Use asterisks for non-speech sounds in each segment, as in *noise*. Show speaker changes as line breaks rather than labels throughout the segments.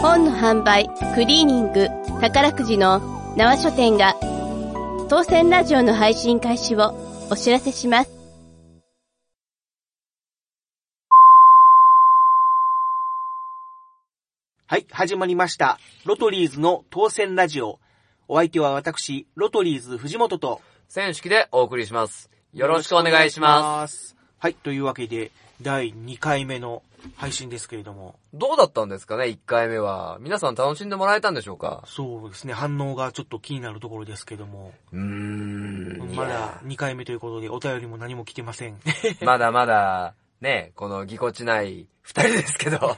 本の販売、クリーニング、宝くじの縄書店が、当選ラジオの配信開始をお知らせします。
はい、始まりました。ロトリーズの当選ラジオ。お相手は私、ロトリーズ藤本と、
選手でお送りします。よろしくお願いします。
す。はい、というわけで、第2回目の配信ですけれども、
どうだったんですかね、1回目は。皆さん楽しんでもらえたんでしょうか？
そうですね、反応がちょっと気になるところですけども、
うーん。
まだ2回目ということで、お便りも何も来てません。*laughs*
まだまだ、ね、このぎこちない二人ですけど。だ *laughs* か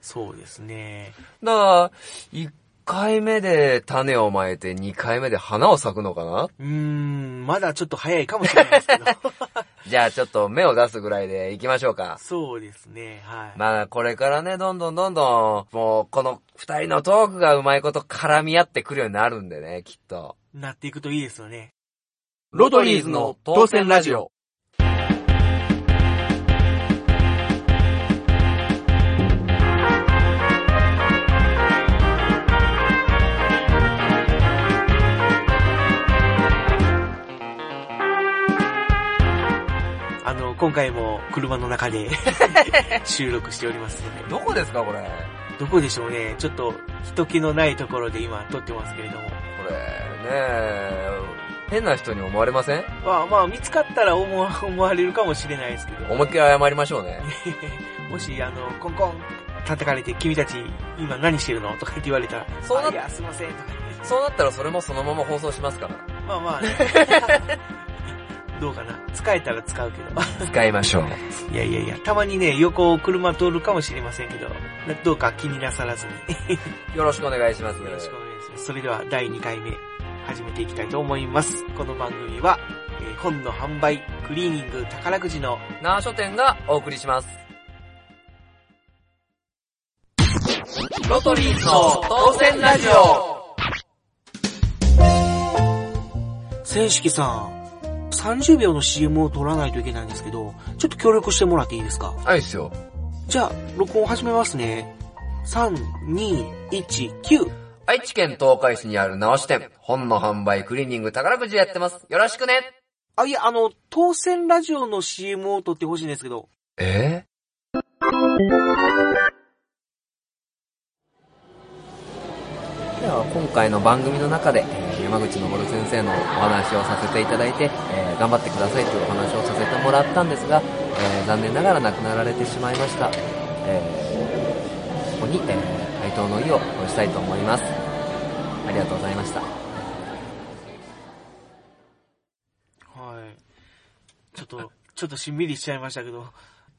そうですね。
ら、1回目で種をまいて2回目で花を咲くのかな？
うーん、まだちょっと早いかもしれないですけど。*laughs*
じゃあちょっと芽を出すぐらいで行きましょうか。
そうですね、はい。
まあこれからね、どんどんどんどん、もうこの二人のトークがうまいこと絡み合ってくるようになるんでね、きっと。
なっていくといいですよね。
ロトリーズの当選ラジオ。
今回も車の中で *laughs* 収録しておりますので。
どこですか、これ？
どこでしょうね。ちょっと人気のないところで今撮ってますけれども。
これ、ねえ、変な人に思われません？
まあまあ見つかったら思わ *laughs* 思われるかもしれないですけど。
思いっきり謝りましょうね。*laughs*
もし、あの、コンコン叩かれて、君たち今何してるのとかって言われたら、
そうな
あいや、すいません、とか。
そうなったらそれもそのまま放送しますから。
まあまあね。どうかな？使えたら使うけど。
使いましょう。*laughs*
いやいやいや、たまにね、横を車通るかもしれませんけど、どうか気になさらずに。*laughs*
よろしくお願いします。
よろしくお願いします。それでは第2回目、始めていきたいと思います。この番組は、えー本の販売、クリーニング、宝くじの、
なあ書店がお送りします。ロトリーズの当選ラジオ
千式さん、30秒の CM を撮らないといけないんですけど、ちょっと協力してもらっていいですか？
はいっすよ。
じゃあ、録音始めますね。3、2、1、9。
愛知県東海市にある直し店、本の販売、クリーニング、宝くじやってます。よろしくね
あ、いや、あの、当選ラジオの CM を撮ってほしいんですけど。
え？では今回の番組の中で、えー山口昇先生のお話をさせていただいて、えー頑張ってくださいというお話をさせてもらったんですが、えー残念ながら亡くなられてしまいました。えーここに、えー哀悼の意を表したいと思います。ありがとうございました。
はい。ちょっと、ちょっとしんみりしちゃいましたけど。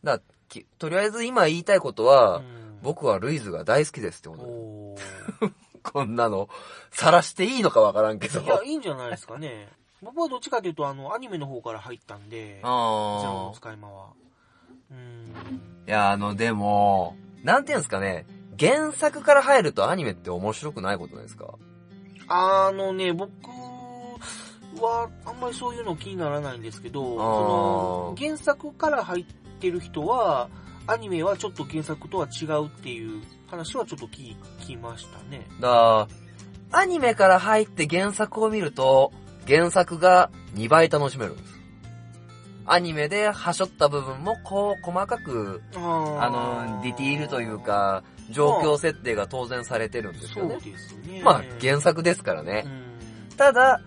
だきとりあえず今言いたいことは、
うん
僕はルイズが大好きですってこと *laughs* こんなの、晒していいのかわからんけど。
いや、いいんじゃないですかね。僕はどっちかというと、あの、アニメの方から入ったんで、ゼロの
あ
使い魔は。うーん。
ーいや、あの、でも、なんていうんですかね、原作から入るとアニメって面白くないことですか？
あのね、僕は、あんまりそういうの気にならないんですけど、その原作から入ってる人は、アニメはちょっと原作とは違うっていう話はちょっと聞きましたね。
だアニメから入って原作を見ると、原作が2倍楽しめるんです。アニメで端折った部分もこう細かく、
あ
あの、ディティールというか、状況設定が当然されてるんです
そう
よね。
ですね。
まあ原作ですからね
う。ん
ただ、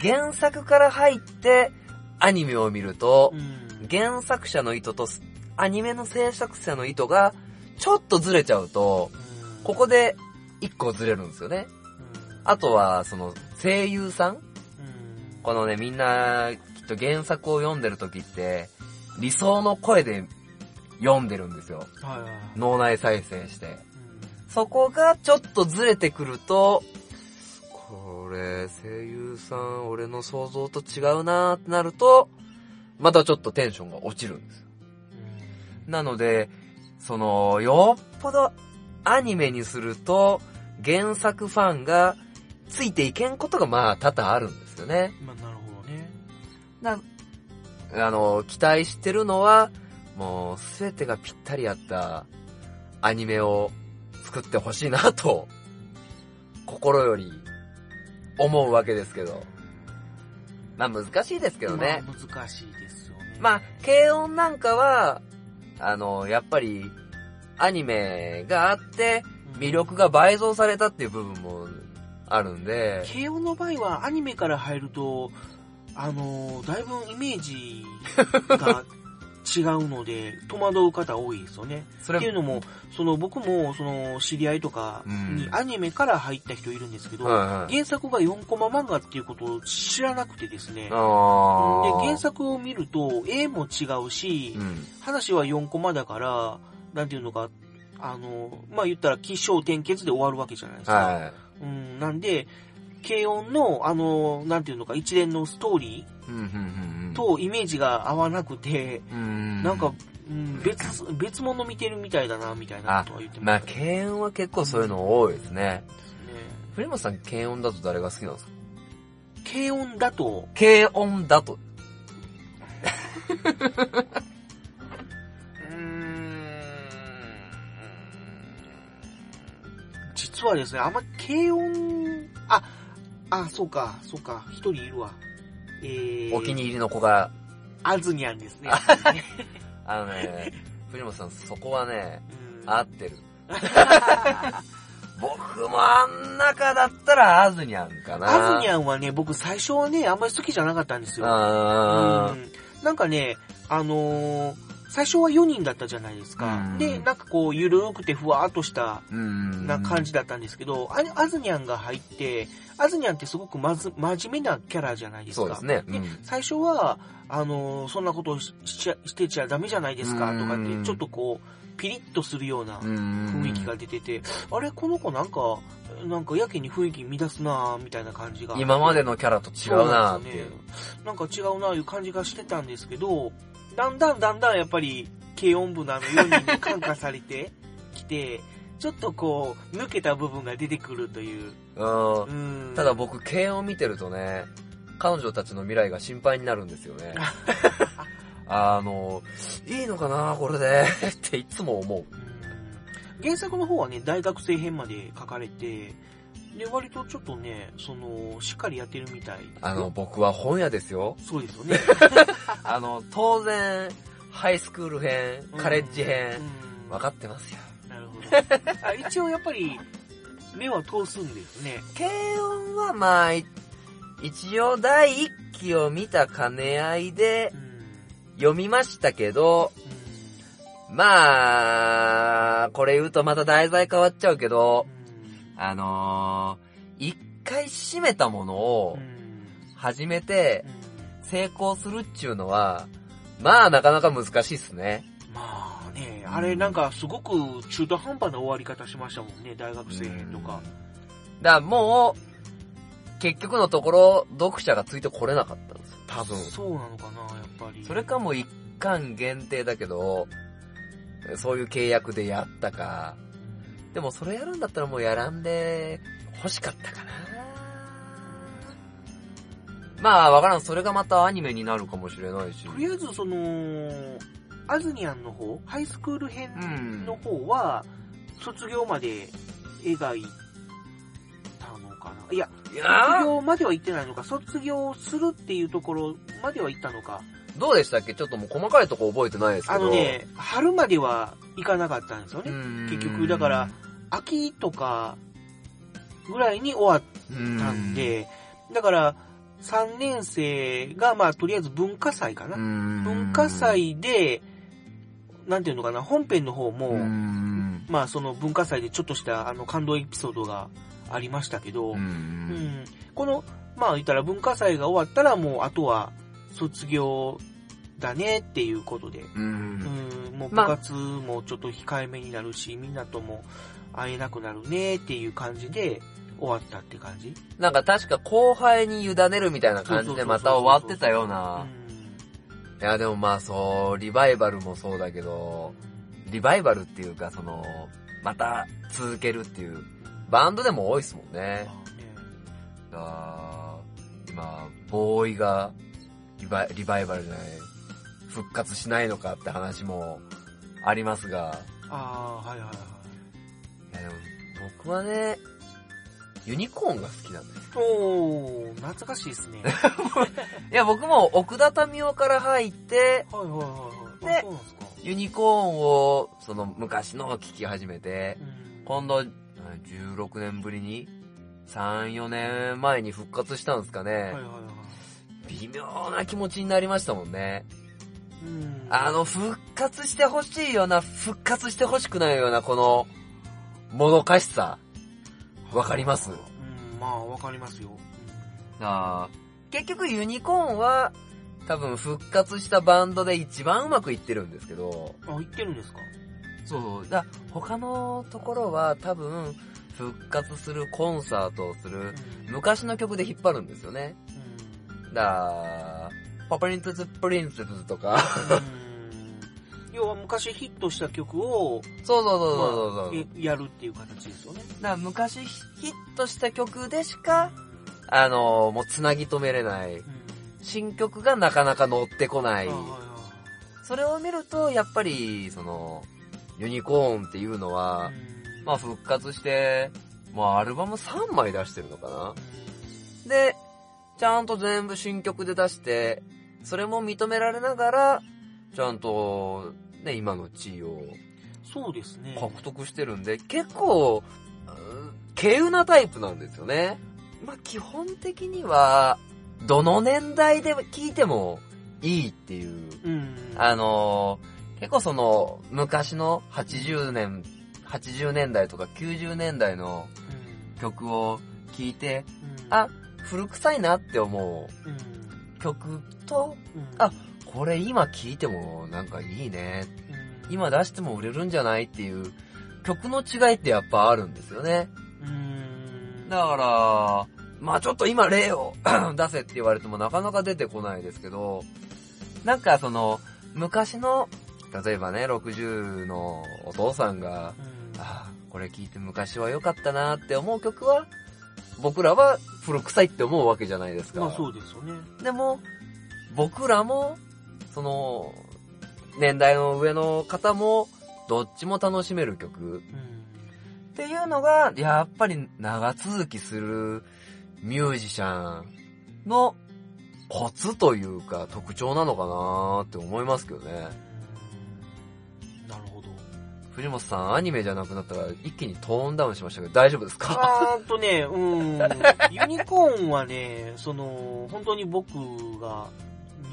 原作から入ってアニメを見ると
う、ん
原作者の意図とアニメの制作者の意図がちょっとずれちゃうと、
うん
ここで一個ずれるんですよね。
うん
あとは、その、声優さん
うん
このね、みんな、きっと原作を読んでる時って、理想の声で読んでるんですよ。
はいはいはい
脳内再生して。
うん
そこがちょっとずれてくると、これ、声優さん、俺の想像と違うなーってなると、またちょっとテンションが落ちるんです。なので、その、よっぽどアニメにすると、原作ファンがついていけんことがまあ多々あるんですよね。
まあ、なるほどね。
な、あの、期待してるのは、もうすべてがぴったり合ったアニメを作ってほしいなと、心より思うわけですけど。まあ難しいですけどね。
まあ難しいですよね。
まあ、軽音なんかは、あの、やっぱり、アニメがあって、魅力が倍増されたっていう部分もあるんで、
慶応の場合はアニメから入ると、あのーだいぶイメージが違うので、戸惑う方多いですよね。っていうのも、その僕も、その知り合いとかに
うん
アニメから入った人いるんですけど、
はいはい。
原作が4コマ漫画っていうことを知らなくてですね。で、原作を見ると、絵も違うし、
うん。
話は4コマだから、なんていうのか、あの、まあ、言ったら起承転結で終わるわけじゃないですか。
はい。
うん、なんで、軽音の、あの、なんていうのか、一連のストーリ
うん、うん、うん
ー。とイメージが合わなくて、
うん。
なんか、うん、別、別物見てるみたいだな、みたいなことは言って
まあ、
ましたね。
軽音は結構そういうの多いですね。
ね
古本さん、軽音だと誰が好きなんですか？
軽音だと、
軽音だと。*laughs*
うーん、実はですね、あんま軽音、あ、あ、そうか、そうか、一人いるわ。えー、
お気に入りの子が、
あずにゃんですね。*laughs*
あのね、藤本さん、そこはね、
うん
合ってる。*laughs* 僕もあん中だったらアズニャンかな。
あずにゃんはね、僕最初はね、あんまり好きじゃなかったんですよ。
あ
うんなんかね、あのー最初は4人だったじゃないですか。
うん
で、なんかこう、ゆるーくてふわーっとした。な感じだったんですけど、ああずにゃんが入って、あずにゃんってすごくまず、真面目なキャラじゃないですか。
そうですね。
で
うん
最初は、あのーそんなことをししちゃしてちゃダメじゃないですか、とかって、
うん
ちょっとこう、ピリッとするような
雰
雰囲気が出てて、あれ、この子なんか、なんかやけに雰囲気乱すなぁみたいな感じが。
今までのキャラと違うなーっていう。
なんか違うなぁいう感じがしてたんですけど、だんだんだんだんやっぱり、軽音部のあの4人に感化されてきて、ちょっとこう、抜けた部分が出てくるという。
うん
うん
ただ、僕、軽音見てるとね、彼女たちの未来が心配になるんですよね。*laughs* あの、いいのかなこれでっていつも思う。
うん原作の方はね、大学生編まで書かれて、で、割とちょっとね、その、しっかりやってるみたい
あの、、僕は本屋ですよ。
そうですよね。*laughs*
あの、当然、ハイスクール編、カレッジ編、
うん
分かってますよ。
一応やっぱり、目は通すんですね。
軽音はまあ、い一応第一期を見た兼ね合いで
うん。
読みましたけど、まあ、これ言うとまた題材変わっちゃうけど、あのー、一回閉めたものを始めて成功するっちゅうのは、まあなかなか難しいっすね。
まあね、あれなんかすごく中途半端な終わり方しましたもんね、大学生編とか。
だからもう、結局のところ、読者がついてこれなかったんですよ。多分。
そうなのかな、やっぱり。
それかもう一巻限定だけど、そういう契約でやったか。でもそれやるんだったらもうやらんで欲しかったかな。まあわからん。それがまたアニメになるかもしれないし。
とりあえずその、アズニャンの方、ハイスクール編
うん
の方は、卒業まで描いたのかな？いや、卒
ー
業までは行ってないのか、卒業するっていうところまでは行ったのか。
どうでしたっけ？ちょっともう細かいとこ覚えてないですけど。
あのね、春までは行かなかったんですよね。
うん、
結局だから秋とかぐらいに終わっ
うん、
たんで、だから3年生がまあとりあえず文化祭かな。
うん、
文化祭で、なんていうのかな、本編の方も、
うん、
まあその文化祭でちょっとしたあの感動エピソードがありましたけど、この、まあ言ったら文化祭が終わったらもうあとは卒業だねっていうことで、
うん。
うん、もう部
まあ。
活もちょっと控えめになるし、みんなとも会えなくなるねっていう感じで終わったって感じ。
なんか確か後輩に委ねるみたいな感じでまた終わってたような。いやでもまあそう、リバイバルもそうだけど、リバイバルっていうかその、また続けるっていう、バンドでも多いですもん
うん
ね。
まあ
今、ボーイがリバイリバイバルじゃない、復活しないのかって話もありますが、
ああ、はいはいはい。
いやでも僕はね、ユニコーンが好きなんです。
おー、懐かしいですね。*laughs*
いや、僕も奥田民生から入って、
はいはいはいはい。
で。ユニコーンを、その昔のを聞き始めて、
うん
今度、16年ぶりに、3、4年前に復活したんですかね。
はいはいはい。
微妙な気持ちになりましたもんね。
うん
あの、復活してほしいような、復活してほしくないような、この、もどかしさ。わかります？
うん、まあわかりますよ。
あー結局ユニコーンは、多分復活したバンドで一番うまくいってるんですけど、
あ、言ってるんですか？
そう、だ他のところは多分、復活するコンサートをする、
うん
昔の曲で引っ張るんですよね。
うん
だパパリントズ・プリンセスとか。
うん要は昔ヒットした曲を、
そうそうそうそうそう。
まあえやるっていう形ですよね。
だから昔ヒットした曲でしか、あのもうつなぎ止めれない。
うん
新曲がなかなか乗ってこない。それを見ると、やっぱり、その、ユニコーンっていうのは、
うん
まあ復活して、まあアルバム3枚出してるのかな
う
で、ちゃんと全部新曲で出して、それも認められながら、ちゃんと、ね、今の地位を
んそうですね。
獲得してるんで、結構、うん稀有なタイプなんですよね。まあ基本的には、どの年代で聴いてもいいっていう
うん。
あのー結構その、昔の80年、80年代とか90年代の
うん
曲を聴いて、
うん
あ、古臭いなって思
うん
う曲と、
うん
あこれ今聴いてもなんかいいね。
うん
今出しても売れるんじゃないっていう曲の違いってやっぱあるんですよね。
うん
だから、まあちょっと今例を *coughs* 出せって言われてもなかなか出てこないですけど、なんかその、昔の、例えばね、60のお父さんが、
うん
ああ、これ聞いて昔は良かったなって思う曲は、僕らは古臭いって思うわけじゃないですか。
まあそうですよね。
でも、僕らも、その、年代の上の方も、どっちも楽しめる曲
うん
っていうのが、やっぱり長続きするミュージシャンのコツというか特徴なのかなって思いますけどね。
なるほど。
藤本さん、アニメじゃなくなったら一気にトーンダウンしましたけど大丈夫ですか？
あーっとね、うん。ユニコーンはね、その、本当に僕が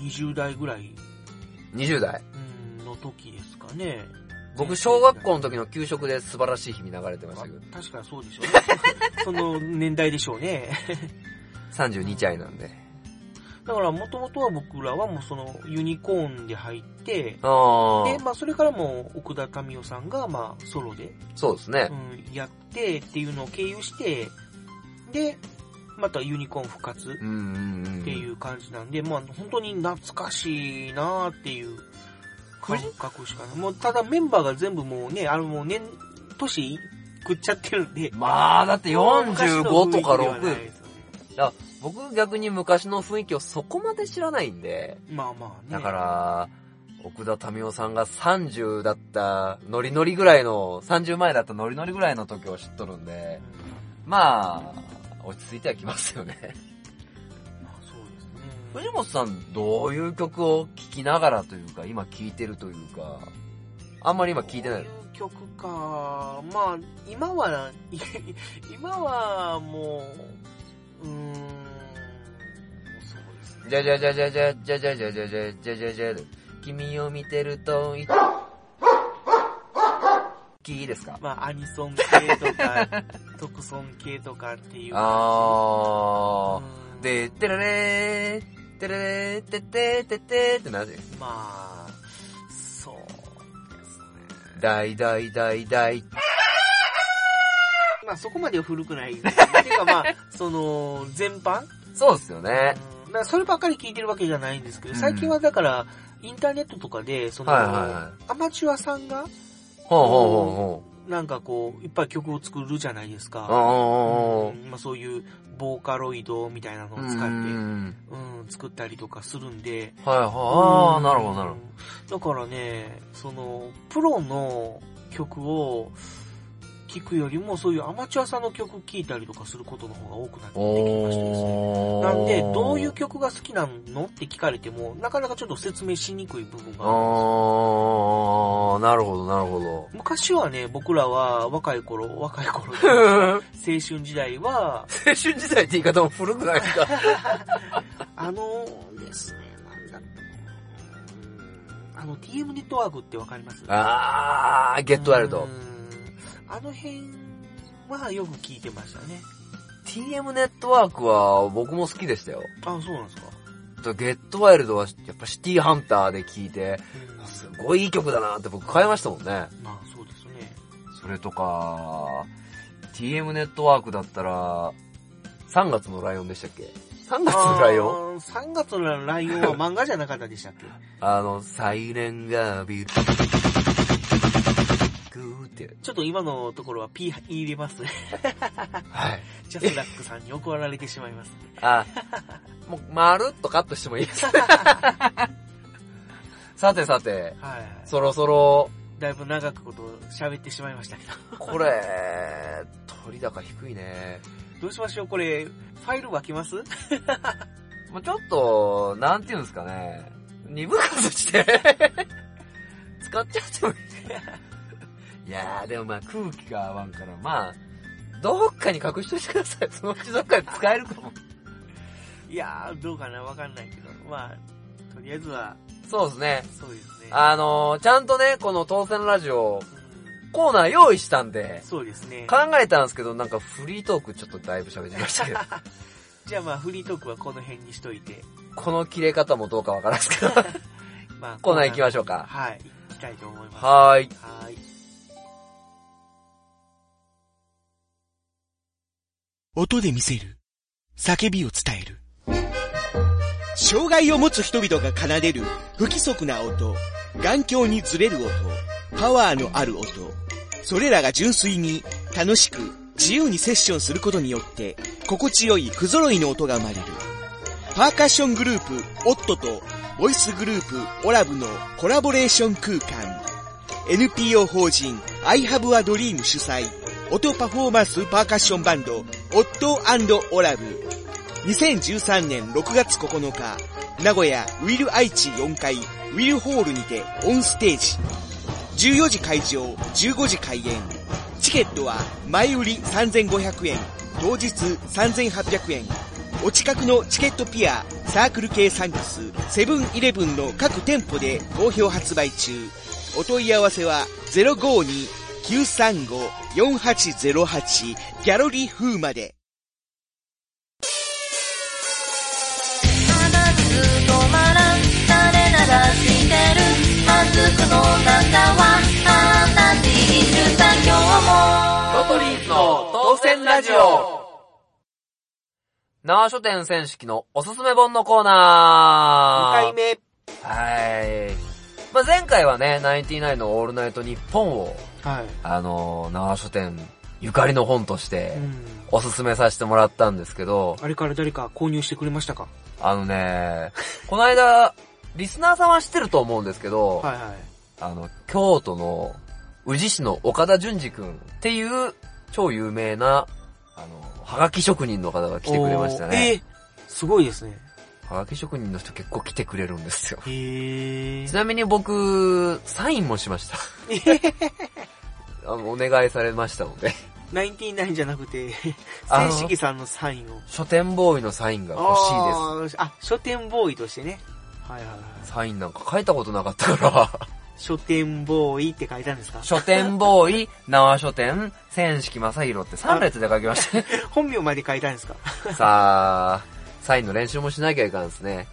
20代ぐらい
?20 代。
うんの時ですかね。
僕、小学校の時の給食で素晴らしい日々流れてましたけど、
あ確かにそうでしょうね。*laughs* その年代でしょうね。
32歳なんで。
だから、もともとは僕らはもうそのユニコーンで入って、
あ
で、まあそれからも奥田民生さんが、まあソロで、
そうですね
う。ん、やってっていうのを経由して、で、またユニコーン復活。っていう感じなんで、まあ本当に懐かしいなーっていう感覚しかない。もうただメンバーが全部もうね、あのもう年、年食っちゃってるんで、
まあ、だって45とか6。
昔の雰囲気ではないですよね
僕逆に昔の雰囲気をそこまで知らないんで、
まあまあね。
だから、奥田民生さんが30だった、ノリノリぐらいの、30前だったノリノリぐらいの時を知っとるんで、まあ、落ち着いてはきますよね。
うんまあそうですね。
藤本さん、どういう曲を聴きながらというか、今聴いてるというか、あんまり今聴いてない
こ。ういう曲か。まあ、今は、い *laughs* 今はもう、うーん、そうですね。
じゃじゃじゃじゃじゃじゃじゃじゃじゃじゃじゃじゃじゃ君を見てると、いいいですか？
まあ、アニソン系とか、特ソン系とかっていう。
あー。
うん、
で、てられー、てられー、てってててってなるじゃない
まあ、そうですね。
大大大大。
まあ、そこまでは古くない。っていうかまあ、その、全般？
そうですよね。
うんだからそればっかり聞いてるわけじゃないんですけど、
うん
最近はだから、インターネットとかで、その、アマチュアさんが、なんかこう、いっぱい曲を作るじゃないですか。まあ、そういう、ボーカロイドみたいなのを使って、
う
うん
ん。
作ったりとかするんで。
はいはい。あー、なるほどなるほ
ど。だからね、その、プロの曲を聞くよりも、そういうアマチュアさんの曲聴いたりとかすることの方が多くなってきましてですね。なんで、どういう曲が好きなのって聞かれても、なかなかちょっと説明しにくい部分があるんですよ。
あー、なるほど、なるほど。
昔はね、僕らは若い頃、若い頃、青春時代は、*laughs*
青春時代って言い方も古くないですか？*laughs*
あのですね、なんだったあの、TM ネットワークってわかります？
あー、ゲットワイルド。
あの辺はよく聞いてましたね。
TM ネットワークは僕も好きでしたよ。
あ、そうなんですか。
ゲットワイルドはやっぱシティハンターで聴いて、すごいいい曲だなって僕買いましたもんね。
まあそうですね。
それとか、TM ネットワークだったら、3月のライオンでしたっけ ?3 月のライオン？
ン ?3 月のライオンは漫画じゃなかったでしたっけ？
あの、サイレンがビル、って。
ちょっと今のところは P 入れますね。
はい。
ジャスラックさんに怒られてしまいます。
あ、もう、まるっとカットしてもいいです *laughs* さてさて、
はいはい。
そろそろ、
だいぶ長くこと喋ってしまいましたけど。
これ、取高低いね。
どうしましょう？これ、ファイル分けます？
もうちょっと、なんていうんですかね。二分割して、*laughs* 使っちゃってもいい。いやー、でもまあ空気が合わんから、まあ、どっかに隠しといてください。そのうちどっかで使えるかも。*laughs*
いやー、どうかなわかんないけど。まあ、とりあえずは、
そうですね。
そうですね。
あのー、ちゃんとね、この当選ラジオ、
うん
コーナー用意したんで、
そうですね。
考えたんですけど、なんかフリートークちょっとだいぶ喋りましたけど、*laughs*
じゃあまあ、フリートークはこの辺にしといて。
この切れ方もどうかわからんすけど、*laughs*
まあ、
コーナー行きましょうか。
はい、行きたいと思います。
はーい。
はーい。
音で見せる。叫びを伝える。障害を持つ人々が奏でる不規則な音、眼鏡にずれる音、パワーのある音。それらが純粋に楽しく自由にセッションすることによって心地よい不揃いの音が生まれる。パーカッショングループオットとボイスグループオラブのコラボレーション空間。NPO 法人 I have a dream 主催音パフォーマンスパーカッションバンドオットオラブ。2013年6月9日名古屋ウィル愛知4階ウィルホールにてオンステージ。14時会場15時開演。チケットは前売り3500円当日3800円。お近くのチケットピアサークル系サンクスセブンイレブンの各店舗で好評発売中。お問い合わせは052 052-935-4808ギャロリー風まで。
まず止まらん垂れ流してるマスクの中はあなた自由さ今日も
ロトリーズの当選ラジオ縄書店選手機のおすすめ本のコー
2
ナー
回目。
はい。まあ、前回はね、ナインティナインのオールナイトニッポンを、
はい。
あのー、縄書店ゆかりの本として
う、ん。
おすすめさせてもらったんですけど、
あれから誰か購入してくれましたか？
あのね、この間、リスナーさんは知ってると思うんですけど、
はいはい。
あの、京都の宇治市の岡田淳二くんっていう超有名な、あの、はがき職人の方が来てくれましたね。
えーすごいですね。
はがき職人の人結構来てくれるんですよ。
へ
ちなみに僕、サインもしました。*laughs* あの、お願いされましたので、
ナインティナインじゃなくて、
あの
千式さんのサインを。
書店ボーイのサインが欲しいです。
あーあ、書店ボーイとしてね。はいはいはい。
サインなんか書いたことなかったから、
書店ボーイって書いたんですか？
書店ボーイ、縄書店、千式正宏って3列で書きましたね。*laughs*
本名まで書いたんですか？
さあ、サインの練習もしなきゃいかんですね。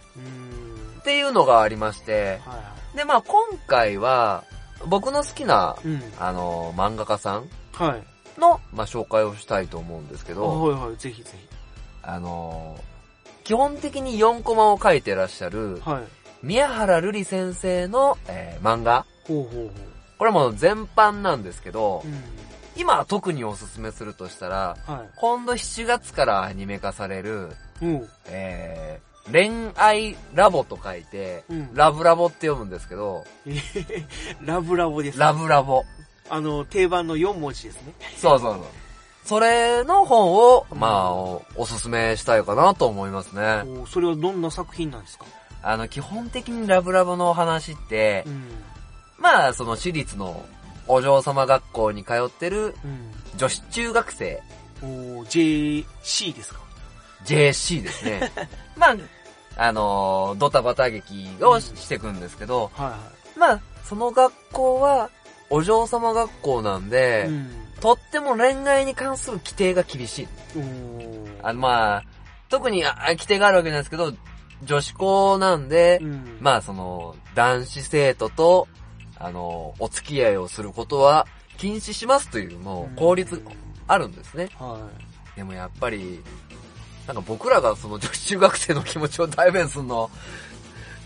っていうのがありまして、
はいは
で、まあ今回は、僕の好きな、
い。うん。
あの、漫画家さん
はい。
の、まあ紹介をしたいと思うんですけ
あ
ど、
はいはい、ぜひぜ
あの、基本的に4コマを書いてらっしゃる
ひ。、はい。
宮原瑠璃先生の、えー漫画。
ほうほうほ
これも全般なんですけど
う。う、ん。
今特におすすめするとしたら、
は
今度7月からアニメ化される、
い。うん。
えー、恋愛ラボと書いて、
うん
ラブラボって読むんですけど、*laughs*
ラブラボです。
ラブラボ。
あの、定番の4文字ですね。
そうそうそう。それの本を、まあ、おおすすめしたいかなと思いますね。
おそれはどんな作品なんですか？
あの、基本的にラブラブのお話って
う、ん。
まあ、その私立のお嬢様学校に通ってる
うん。
女子中学生、
お JC ですか？
JC ですね。*laughs* まあ、あのドタバタ劇をしていくんですけど、
はいは
まあ、その学校は、お嬢様学校なんで、
い。うん。
とっても恋愛に関する規定が厳しい。あの、まあ、特にあ規定があるわけなんですけど、女子校なんで、
うん。
まあその、男子生徒と、あの、お付き合いをすることは禁止しますという、もう、法律あるんですね。
は
でもやっぱり、なんか僕らがその女子中学生の気持ちを代弁するの、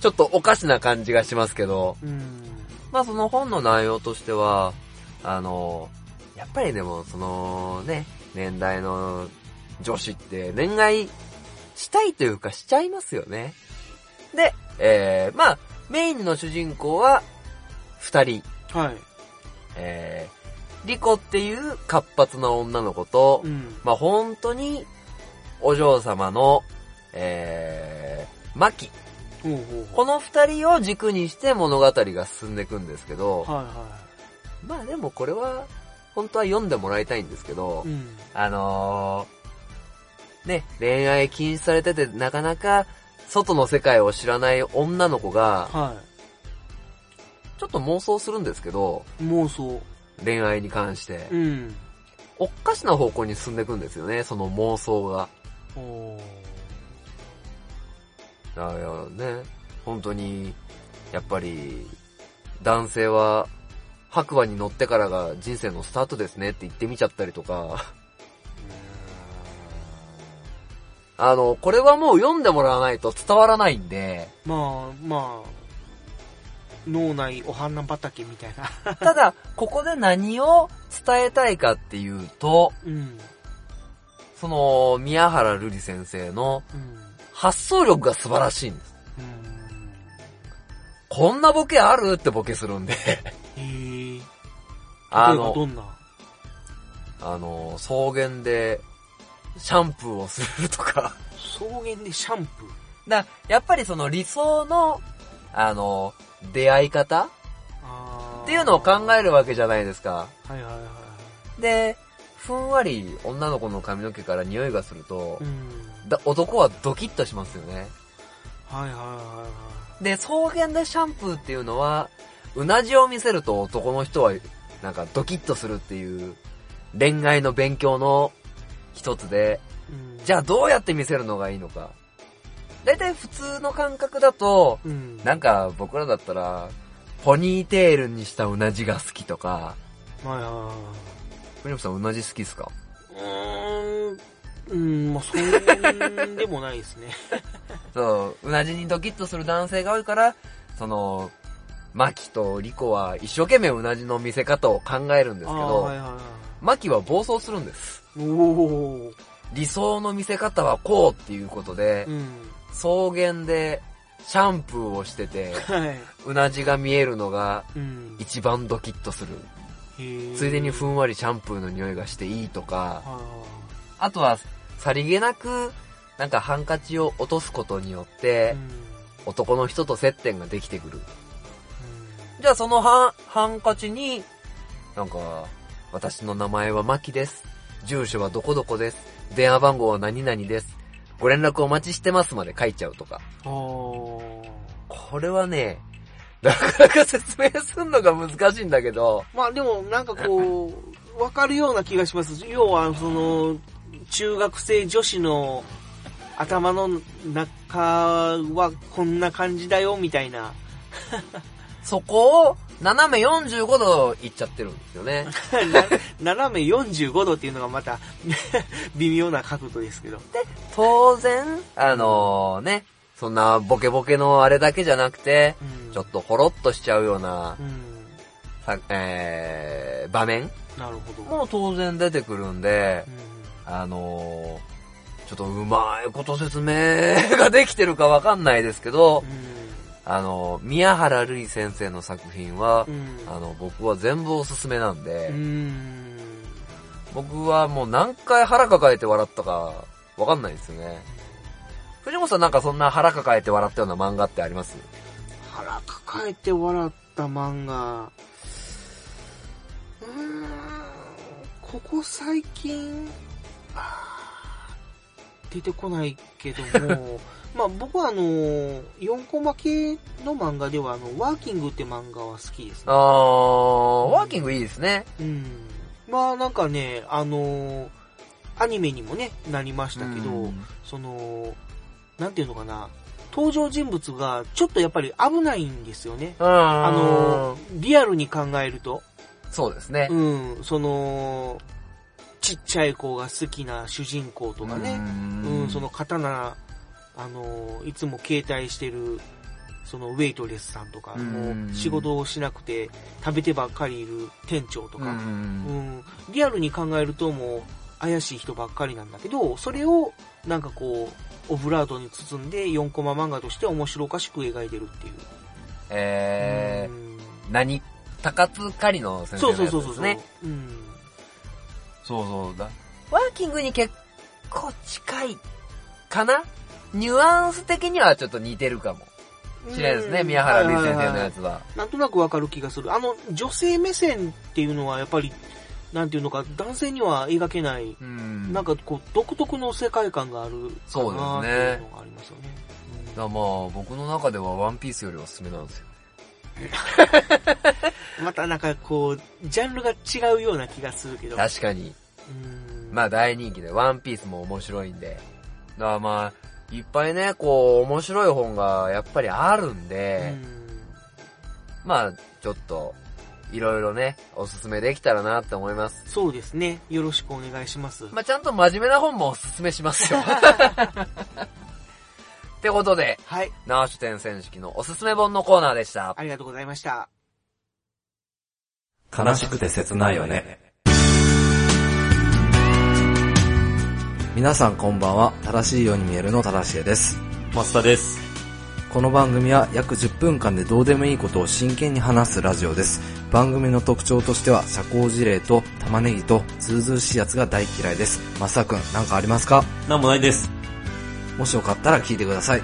ちょっとおかしな感じがしますけど、
い。うん。
まあその本の内容としては、あの、やっぱりでもそのね、年代の女子って恋愛したいというかしちゃいますよね。で、えー、まあ、メインの主人公は二人。
はい。
えー、リコっていう活発な女の子と、
うん。
まあ本当にお嬢様の、えー、マキ。この二人を軸にして物語が進んでいくんですけど、
はいは
まあでもこれは、本当は読んでもらいたいんですけど、
い。うん。
あのー、ね、恋愛禁止されててなかなか外の世界を知らない女の子が、
は
ちょっと妄想するんですけど、
い。妄想。
恋愛に関して
う、ん。
おっかしな方向に進んでいくんですよね、その妄想が。あいやね、本当に、やっぱり、男性は、白馬に乗ってからが人生のスタートですねって言ってみちゃったりとか、あの、これはもう読んでもらわないと伝わらないんで、
まあ、まあ、脳内お花畑みたいな。
ただ、ここで何を伝えたいかっていうと、
うん。
その、宮原瑠璃先生の
うん。
発想力が素晴らしいんです。
うん。
こんなボケあるってボケするんで、
へえ。
あの
ど、んな？
あの、草原で、シャンプーをするとか。
草原でシャンプー？
だやっぱりその理想の、あの、出会い方っていうのを考えるわけじゃないですか。
はいはいはいはい。
で、ふんわり女の子の髪の毛から匂いがすると
う、ん。
だ男はドキッとしますよね。
はいはいはいはい。
で、草原でシャンプーっていうのは、うなじを見せると男の人は、なんかドキッとするっていう、恋愛の勉強の一つで、
うん
じゃあどうやって見せるのがいいのか。だいたい普通の感覚だと、
うん。
なんか僕らだったら、ポニーテールにしたうなじが好きとか、
はいはいはい。
藤本さんうなじ好きっすか？
うーん。うん、まあ、そうでもないですね。*laughs*
そう、うなじにドキッとする男性が多いから、その、マキとリコは一生懸命うなじの見せ方を考えるんですけど、
はいはいはい。
マキは暴走するんです。理想の見せ方はこうっていうことで
う、ん。
草原でシャンプーをしてて、*laughs*
はい。
うなじが見えるのが
うん。
一番ドキッとする。ついでにふんわりシャンプーの匂いがしていいとか、
はい
あとはさりげなく、なんかハンカチを落とすことによっ
はい
て
う、ん。
男の人と接点ができてくる。
うん
じゃあそのハン、ハンカチに、なんか、私の名前はマキです。住所はどこどこです。電話番号は何々です。ご連絡お待ちしてますまで書いちゃうとか。これはね、なかなか説明するのが難しいんだけど、
まあでもなんかこう、わかるような気がします。要はその、中学生女子の頭の中はこんな感じだよみたいな。*laughs*
そこを斜め45度行っちゃってるんですよね。*laughs*
な斜め45度っていうのがまた *laughs* 微妙な角度ですけど。
当然、あのね、そんなボケボケのあれだけじゃなくて、
うん
ちょっとほろっとしちゃうような
う、ん。
さえー、場面
なるほど。
も当然出てくるんで
う、ん
あのー、ちょっとうまいこと説明ができてるかわかんないですけど、
うん
ああの、宮原瑠衣先生の作品は、
うん。
あの、僕は全部おすすめなん
う
で、
ん。
僕はもう何回腹抱えて笑ったか、わかんないですよね。藤本さんなんかそんな腹抱えて笑ったような漫画ってあります？
腹抱えて笑った漫画。うーん。ここ最近、あー出てこないけども、*laughs* まあ僕はあの、4コマ系の漫画ではあの、ワーキングって漫画は好きです
あ
ね。
ー、ワーキングいいですね。
うん。まあなんかね、あの、アニメにもね、なりましたけど、
うん
その、なんていうのかな、登場人物がちょっとやっぱり危ないんですよね。あ
あ
の、リアルに考えると、
そうですね。
うん、その、ちっちゃい子が好きな主人公とかね、うん、その刀、あの、いつも携帯してる、そのウェイトレスさんとか、
うん。
もう仕事をしなくて食べてばっかりいる店長と
う
か、うん。
ん、
リアルに考えるともう怪しい人ばっかりなんだけど、それをなんかこう、オブラートに包んで4コマ漫画として面白おかしく描いてるっていう。
えー、
うん
何高津狩りの先生
そ
のやつ
うそうそうそうそう。
ね。
うん。
そうそうだ。ワーキングに結構近いかな？ニュアンス的にはちょっと似てるかもしれないですね、
うん
宮原瑠衣先生のやつは。
なんとなくわかる気がする。あの、女性目線っていうのはやっぱり、なんていうのか、男性には描けない、
うん。
なんかこう、独特の世界観があるかなっていう
そうですね
のがありますよね。
だまあ、僕の中ではワンピースよりおすすめなんですよ。
う *laughs* んまたなんかこう、ジャンルが違うような気がするけど。
確かに。
うん
まあ大人気で、ワンピースも面白いんで。だからまあ、いっぱいね、こう、面白い本がやっぱりあるん
う
で、
ん
まあ、ちょっと、いろいろね、おすすめできたらなって思います。
そうですね。よろしくお願いします。
まあ、ちゃんと真面目な本もおすすめしますよ。*laughs* ってことで、
はい。
縄書店選手記のおすすめ本のコーナーでした。
ありがとうございました。
悲しくて切ないよね。皆さんこんばんは。正しいように見えるの正しいです。
松田です。
この番組は約10分間でどうでもいいことを真剣に話すラジオです。番組の特徴としては社交辞令と玉ねぎとズうずうしいやつが大嫌いです。マサ君、なんかありますか？
なんもないです。
もしよかったら聞いてください。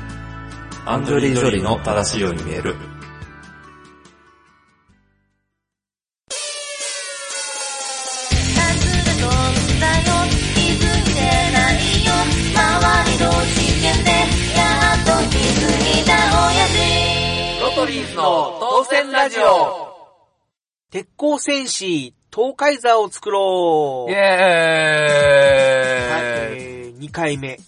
アンジョリー・ジョリーの正しいように見える。
鉄鋼戦士、東海座を作ろう
イェーイ、
はい、えー、2回目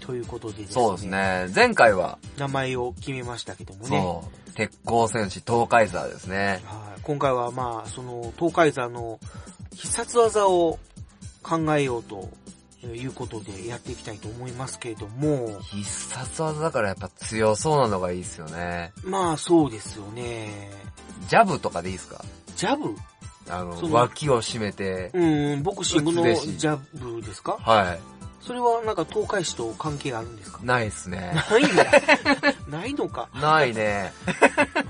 ということでですね。
そうです。ね。前回は、
名前を決めましたけどもね。
そう、鉄鋼戦士東海座ですね。
はい、今回はまあ、その、東海座の必殺技を考えようということでやっていきたいと思いますけれども、
必殺技だからやっぱ強そうなのがいいですよね。
まあそうですよね。
ジャブとかでいいですか？
ジャブ？
あの、
その
脇を締めて、
うん、ボクシングのジャブですか？
は
それはなんか東海市と関係あるんですか？
い。ないっすね。
ないんだ。*laughs* ないのか。
ないね。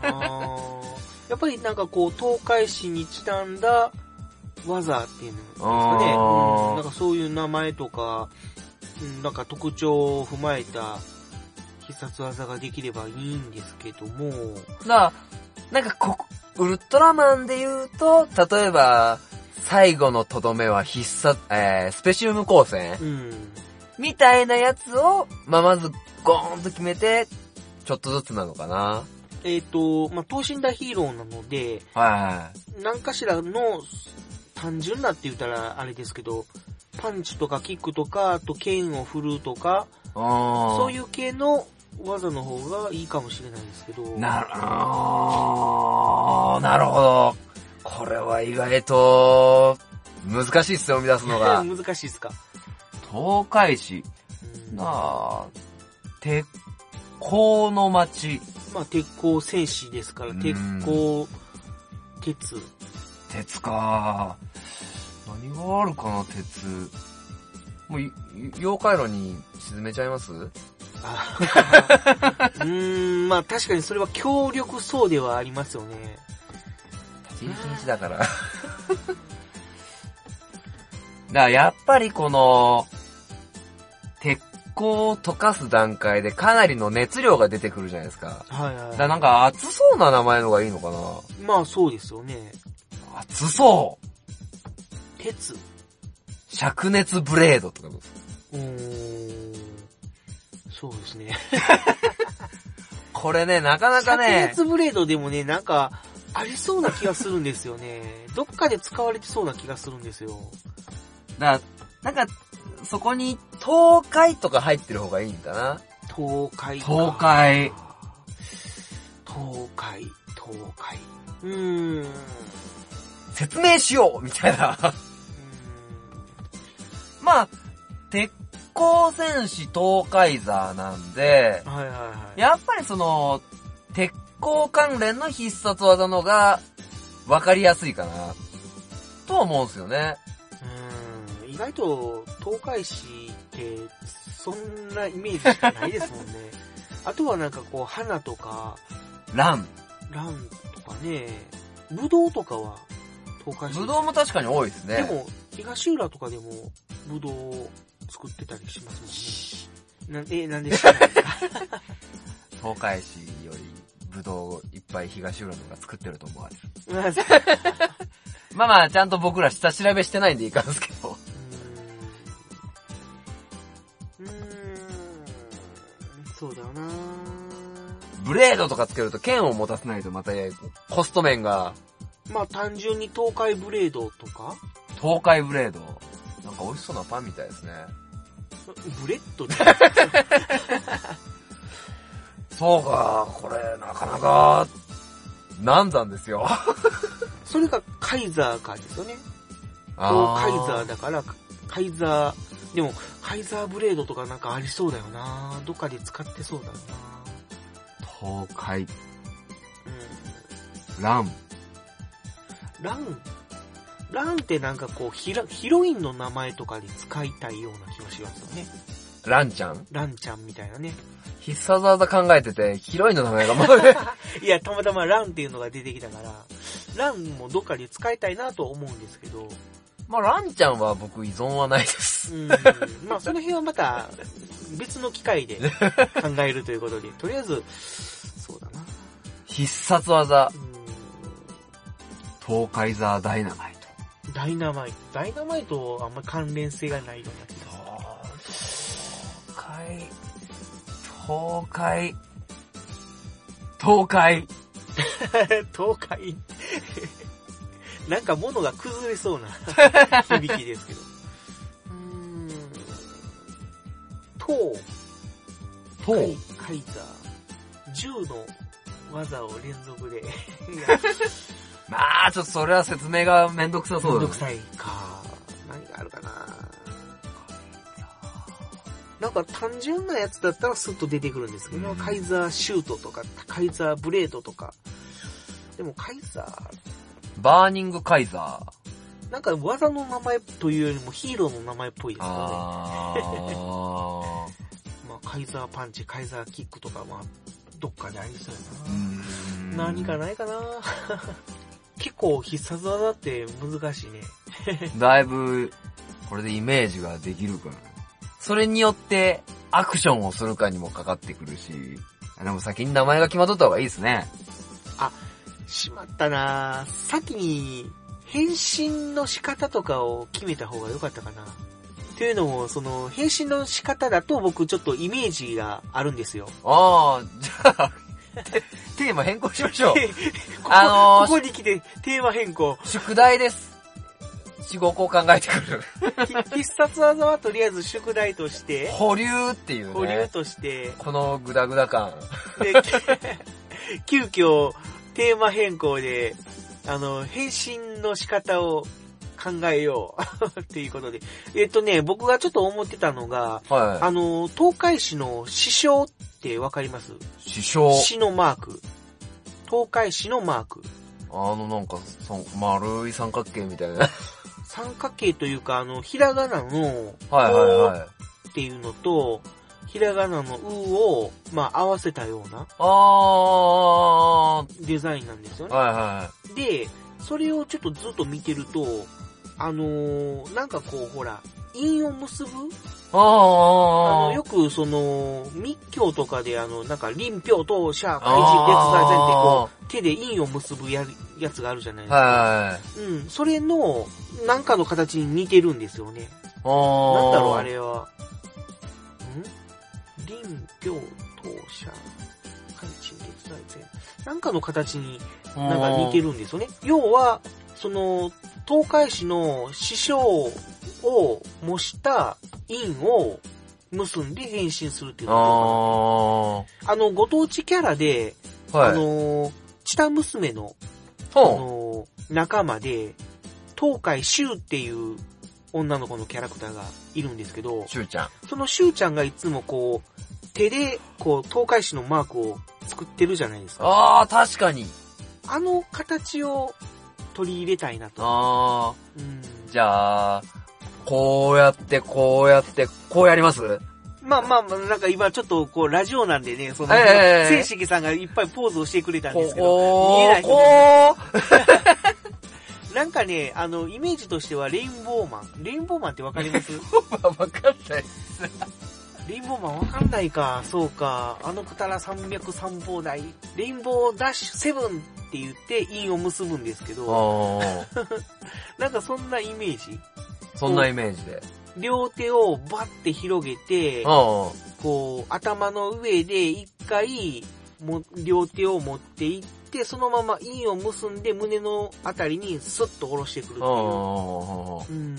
あーやっぱりなんかこう、東海市にちなんだ技っていうんですかね？
あー
うんなんかそういう名前とか、うんなんか特徴を踏まえた必殺技ができればいいんですけども、
な、なんかこ、ウルトラマンで言うと、例えば、最後のとどめは必殺、えー、スペシウム光線
うん。
みたいなやつを、まあ、まず、ゴーンと決めて、ちょっとずつなのかな。
えっ、と、まあ、等身大ヒーローなので、
は
何かしらの単純なって言ったらあれですけど、パンチとかキックとか、あと剣を振るとか、
そ
ういう系の技の方がいいかもしれないですけど。
なる、なるほど。これは意外と、難しいっすよ、生み出すのが。*laughs*
難しいですか。
東海市。
うん
なあ、鉄鋼の町。
まあ、鉄鋼戦士ですから、
うん
鉄鋼、鉄。
鉄か何があるかな、鉄。もうい、妖怪炉に沈めちゃいます？
あ *laughs* うーん、まあ確かにそれは強力そうではありますよね。
立ち入り禁止だから。*laughs* だからやっぱりこの、鉄鋼を溶かす段階でかなりの熱量が出てくるじゃないですか。
はいはい
だからなんか熱そうな名前のがいいのかな
まあそうですよね。
熱そう
鉄。
灼熱ブレードとかどうですか？
うーん。そうですね。
これね、なかなか
灼
ね、
熱ブレードでもね、なんか、ありそうな気がするんですよね。どっかで使われてそうな気がするんですよ。
だなんか、そこに東海とか入ってる方がいいんだな？
東海か。
東海。
東海、東海。うーん。う
説明しようみたいな。まあ、鉄鋼戦士東海ザーなんで
はいはいはい。
やっぱりその、鉄鋼関連の必殺技のが、わかりやすいかな。とは思うんですよね。
うーん。意外と、東海市って、そんなイメージしかないですもんね。*laughs* あとはなんかこう、花とか、
ラン。
ランとかね、ブドウとかは、東海市。
ブドウも確かに多いですね。
でも、東浦とかでも、ブドウを作ってたりしますもんね。なんえ、なんで知らないですか
東海市より、ブドウをいっぱい東浦のが作ってると思われる。
まあう *laughs*
まあまあ、ちゃんと僕ら下調べしてないんでいかんすけど。
うーん。そうだよな
ブレードとかつけると剣を持たせないとまたコスト面が、
まあ単純に東海ブレードとか、
東海ブレード。なんか美味しそうなパンみたいですね。
ブレッドで、
そうか、これ、なかなか、難産ですよ。*laughs*
それがカイザーかですよね。
あ
カイザーだから、カイザー、でも、カイザーブレードとかなんかありそうだよなどっかで使ってそうだよ
東海、
なうん。
ラン。
ラン、ランってなんかこうヒラ、ヒロインの名前とかに使いたいような気がしますよね。
ランちゃん？
ランちゃんみたいなね。
必殺技考えてて、ヒロインの名前がまだね。*laughs*
いや、たまたまランっていうのが出てきたから、ランもどっかで使いたいなと思うんですけど、
まあ、ランちゃんは僕依存はないです。
うん、まあその辺はまた別の機会で考えるということで、*laughs* とりあえず、そうだな。
必殺技、
うん
東海ザーダイナマイト。
ダイナマイト。ダイナマイトあんま関連性がないような気がす
東海、東海、東海。
る。*laughs* 東海。*laughs* なんか物が崩れそうな *laughs* 響きですけど。うーん。東、
東
カイザー。10の技を連続で。
まあ、ちょっとそれは説明がめんどくさそうだね
めんどくさいか。何があるかな。なんか単純なやつだったらスッと出てくるんですけど、
うん
カイザーシュートとか、カイザーブレードとか。でもカイザー、
バーニングカイザー。
なんか技の名前というよりもヒーローの名前っぽいですよね。
あー。*laughs*
まあ、カイザーパンチ、カイザーキックとか、まあ、どっかでありそう
う
や
ん
な。何かないかな結構必殺技って難しいね。*laughs*
だいぶ、これでイメージができるから。それによって、アクションをするかにもかかってくるし、でも先に名前が決まっとった方がいいですね。
しまったな先に変身の仕方とかを決めた方が良かったかな。というのも、その、変身の仕方だと僕ちょっとイメージがあるんですよ。
ああ、じゃあ、テテーマ変更しましょう。*laughs*
ここ
あのー
ここに来てテーマ変更。
宿題です。四五個考えてくる。*laughs*
ひ必殺技はとりあえず宿題として、
保留っていうね。
保留として、
このグダグダ感。
で、*laughs* 急遽テーマ変更で、あの、変身の仕方を考えよう。っていうことで。えっとね、僕がちょっと思ってたのが、
は
あの、東海市の師匠ってわかります？
い。師匠。
市のマーク。東海市のマーク。
あのなんか、そ丸い三角形みたいな。*laughs*
三角形というか、あの、ひらがなの、
はいはいはい。
っていうのと、ひらがなのうを、まあ、合わせたような
あ
デザインなんですよ
ー。
ね。
はいは
で、それをちょっとずっと見てると、あのーなんかこう、ほら、韻を結ぶ？
い。
あ
あ
の、
ー。
よくその、密教とかであの、なんか、臨氷とシャー、開示、別財前ってこう、手で韻を結ぶやるやつがあるじゃないですか。
はい。
うん。それの、なんかの形に似てるんですよね。
あー。
なんだろう、あ。れは。ん？臨氷当社、開示、別財前。なんかの形になんか似てるんですよね。要は、その、東海市の師匠を模した印を結んで変身するっていう
あ
の
ー。
あの、ご当地キャラで、
はい。
あの、チタ娘の、あ
ほ
の、仲間で、東海修っていう女の子のキャラクターがいるんですけど
う。、しゅうちゃん。
その修ちゃんがいつもこう、手で、こう、東海市のマークを作ってるじゃないですか。
あー、確かに。
あの形を取り入れたいなと。
あ
うん
ー。じゃあ、こうやって、こうやって、こうやります？
まあまあまあ、なんか今ちょっとこう、ラジオなんでね、その、
ええ
聖式さんがいっぱいポーズをしてくれたんですけど、
こ
見えないと
こ *laughs*
なんかね、あの、イメージとしてはレインボーマン。レインボーマンってわかります？
わかんない。
レインボーマンわかんないか、そうか。あのくたら山脈三宝台。レインボーダッシュセブンって言って印を結ぶんですけど。*laughs* なんかそんなイメージ。
そんなイメージで。
両手をバッて広げて。こう、頭の上で一回、も、両手を持っていって、そのまま印を結んで胸のあたりにスッと下ろしてくるっていう。
あ
うん。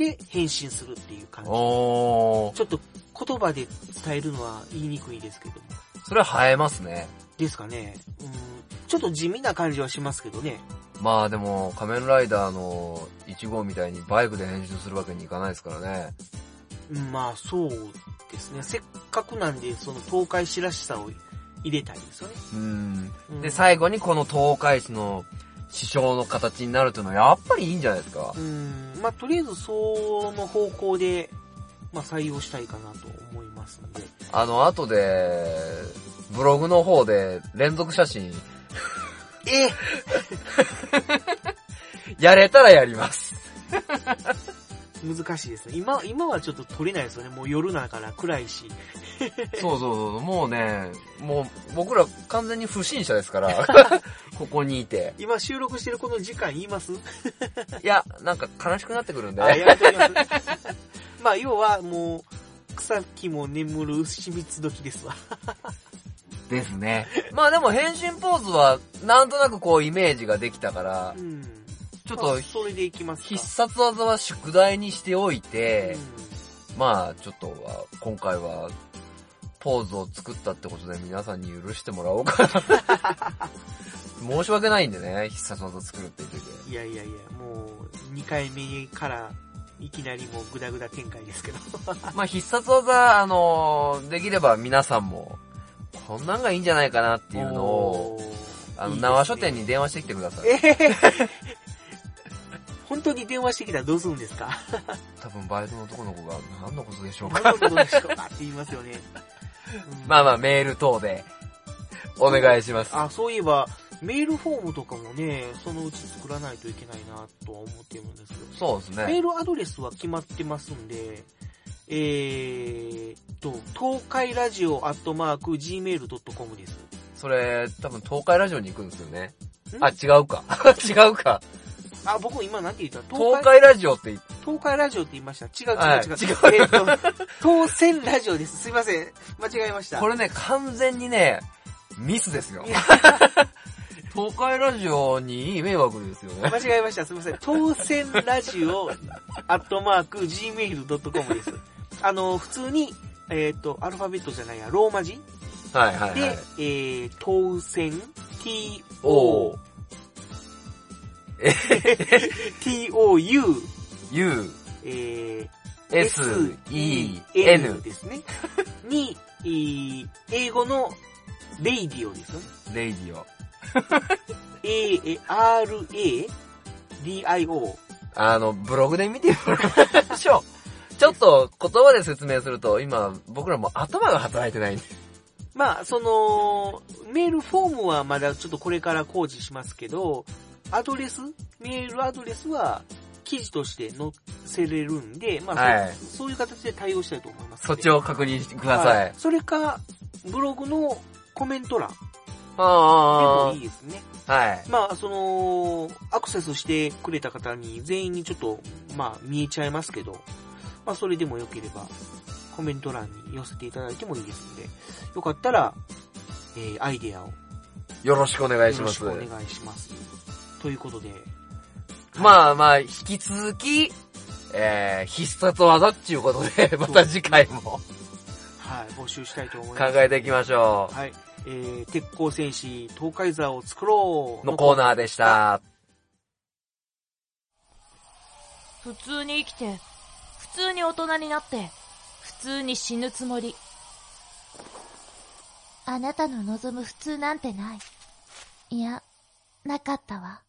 で、変身するっていう感
ー。
じ。ちょっと言葉で伝えるのは言いにくいですけども。
それは映えますね。
ですかね。うん。ちょっと地味な感じはしますけどね。
まあでも、仮面ライダーの1号みたいにバイクで変身するわけにいかないですからね。
うんまあ、そうですね。せっかくなんで、その東海市らしさを入れたいですよね。
うん。
うん
で、最後にこの東海市の師匠の形になるというのはやっぱりいいんじゃないですか
う。ん。まあ、とりあえずその方向で、まあ、採用したいかなと思いますんで。
あの、後で、ブログの方で連続写真、
え？*laughs*
やれたらやります。*laughs*
難しいですね。今、今はちょっと撮れないですよね。もう夜だから暗いし。*laughs*
そうそうそう、もうね、もう僕ら完全に不審者ですから、*laughs* ここにいて。
今収録してるこの時間言います？*laughs*
いや、なんか悲しくなってくるんで。
あ、やめます。まあ、要はもう、草木も眠る秘密時ですわ。
ですね。まあでも変身ポーズは、なんとなくこうイメージができたから
う、ん。
ちょっと
まあそれでいきますか。
必殺技は宿題にしておいて、
う
まあちょっとは、今回は、ポーズを作ったってことで皆さんに許してもらおうかな。*laughs* 申し訳ないんでね、必殺技作るって言ってて。
んいやいやいや、もう、2回目から、いきなりもうグダグダ展開ですけど。*laughs*
まあ必殺技、あのできれば皆さんも、こんなんがいいんじゃないかなっていうのを、あの、
いいね
縄書店に電話してきてください。
えー本当に電話してきたらどうするんですか？*laughs*
多分バイトの男の子が何のことでしょうか？
何のことでしょうか？って言いますよね。うん
まあまあメール等で、お願いします。
あ、そういえば、メールフォームとかもね、そのうち作らないといけないなとは思ってるんですけど。
そうですね。
メールアドレスは決まってますんで、えーっと、東海ラジオアットマーク gmail.com です。
それ、多分東海ラジオに行くんですよね。
ん？
あ、違うか。*laughs* 違うか。
あ、僕今なんて言った？
東海？ラジオって言っ
東海ラジオって言いました。違う
はい
違う違う。
違う
えーっと、東線ラジオです。すいません。間違えました。
これね、完全にね、ミスですよ。東海ラジオに迷惑ですよね。
間違えました。すみません。当選ラジオアットマーク gmail.com です。あの、普通に、えっ、と、アルファベットじゃないや、ローマ字？
はいはいはい。
で、えー、当選 t-o,
お *laughs*
t-o-u,
U,
えー、
S, E, N
ですね。に、えー英語のレイディオですよね。
radio。*laughs*
a, え r, a, d, i, o.
あの、ブログで見てもらいましょう。*laughs* ちょょっと言葉で説明すると、今僕らも頭が働いてないんで。
まあ、その、メールフォームはまだちょっとこれから工事しますけど、アドレス？メールアドレスは記事として載せれるんで、まあ、
はい
そそういう形で対応したいと思います。
そっちを確認してください。
はそれか、ブログのコメント欄で
ああ
もいいですね。
はい。
まあ、その、アクセスしてくれた方に全員にちょっと、まあ、見えちゃいますけど、まあ、それでもよければ、コメント欄に寄せていただいてもいいですので、よかったら、えー、アイデアを
よろしくお願いします
よろしく。お願いします。ということで、
まあまあ、引き続き、えー、必殺技っていうことで、また次回も
はい、募集したいと思い
考
ます。
えていきましょ
はい。えー、鉄鋼戦士、東海座を作ろ
う。
う
のコーナーでし。た。
普通に生きて、普通に大人になって、普通に死ぬつもり。あなたの望む普通なんてない。いや、なかったわ。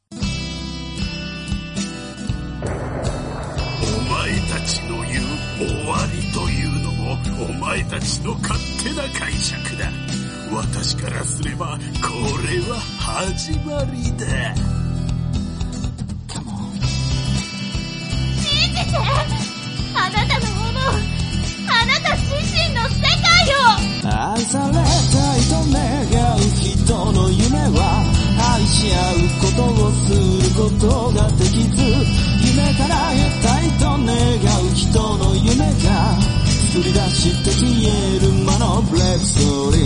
ちの言う終わりというのもお前たちの勝手な解釈だ。私からすればこれは始まりだ。
信じて。あなたの思う、あなた自身の世界を。
愛されたいと願う人の夢は愛し合うことをすることができず夢から得たいと願う人の夢が作り出して消える魔のブレックストーリ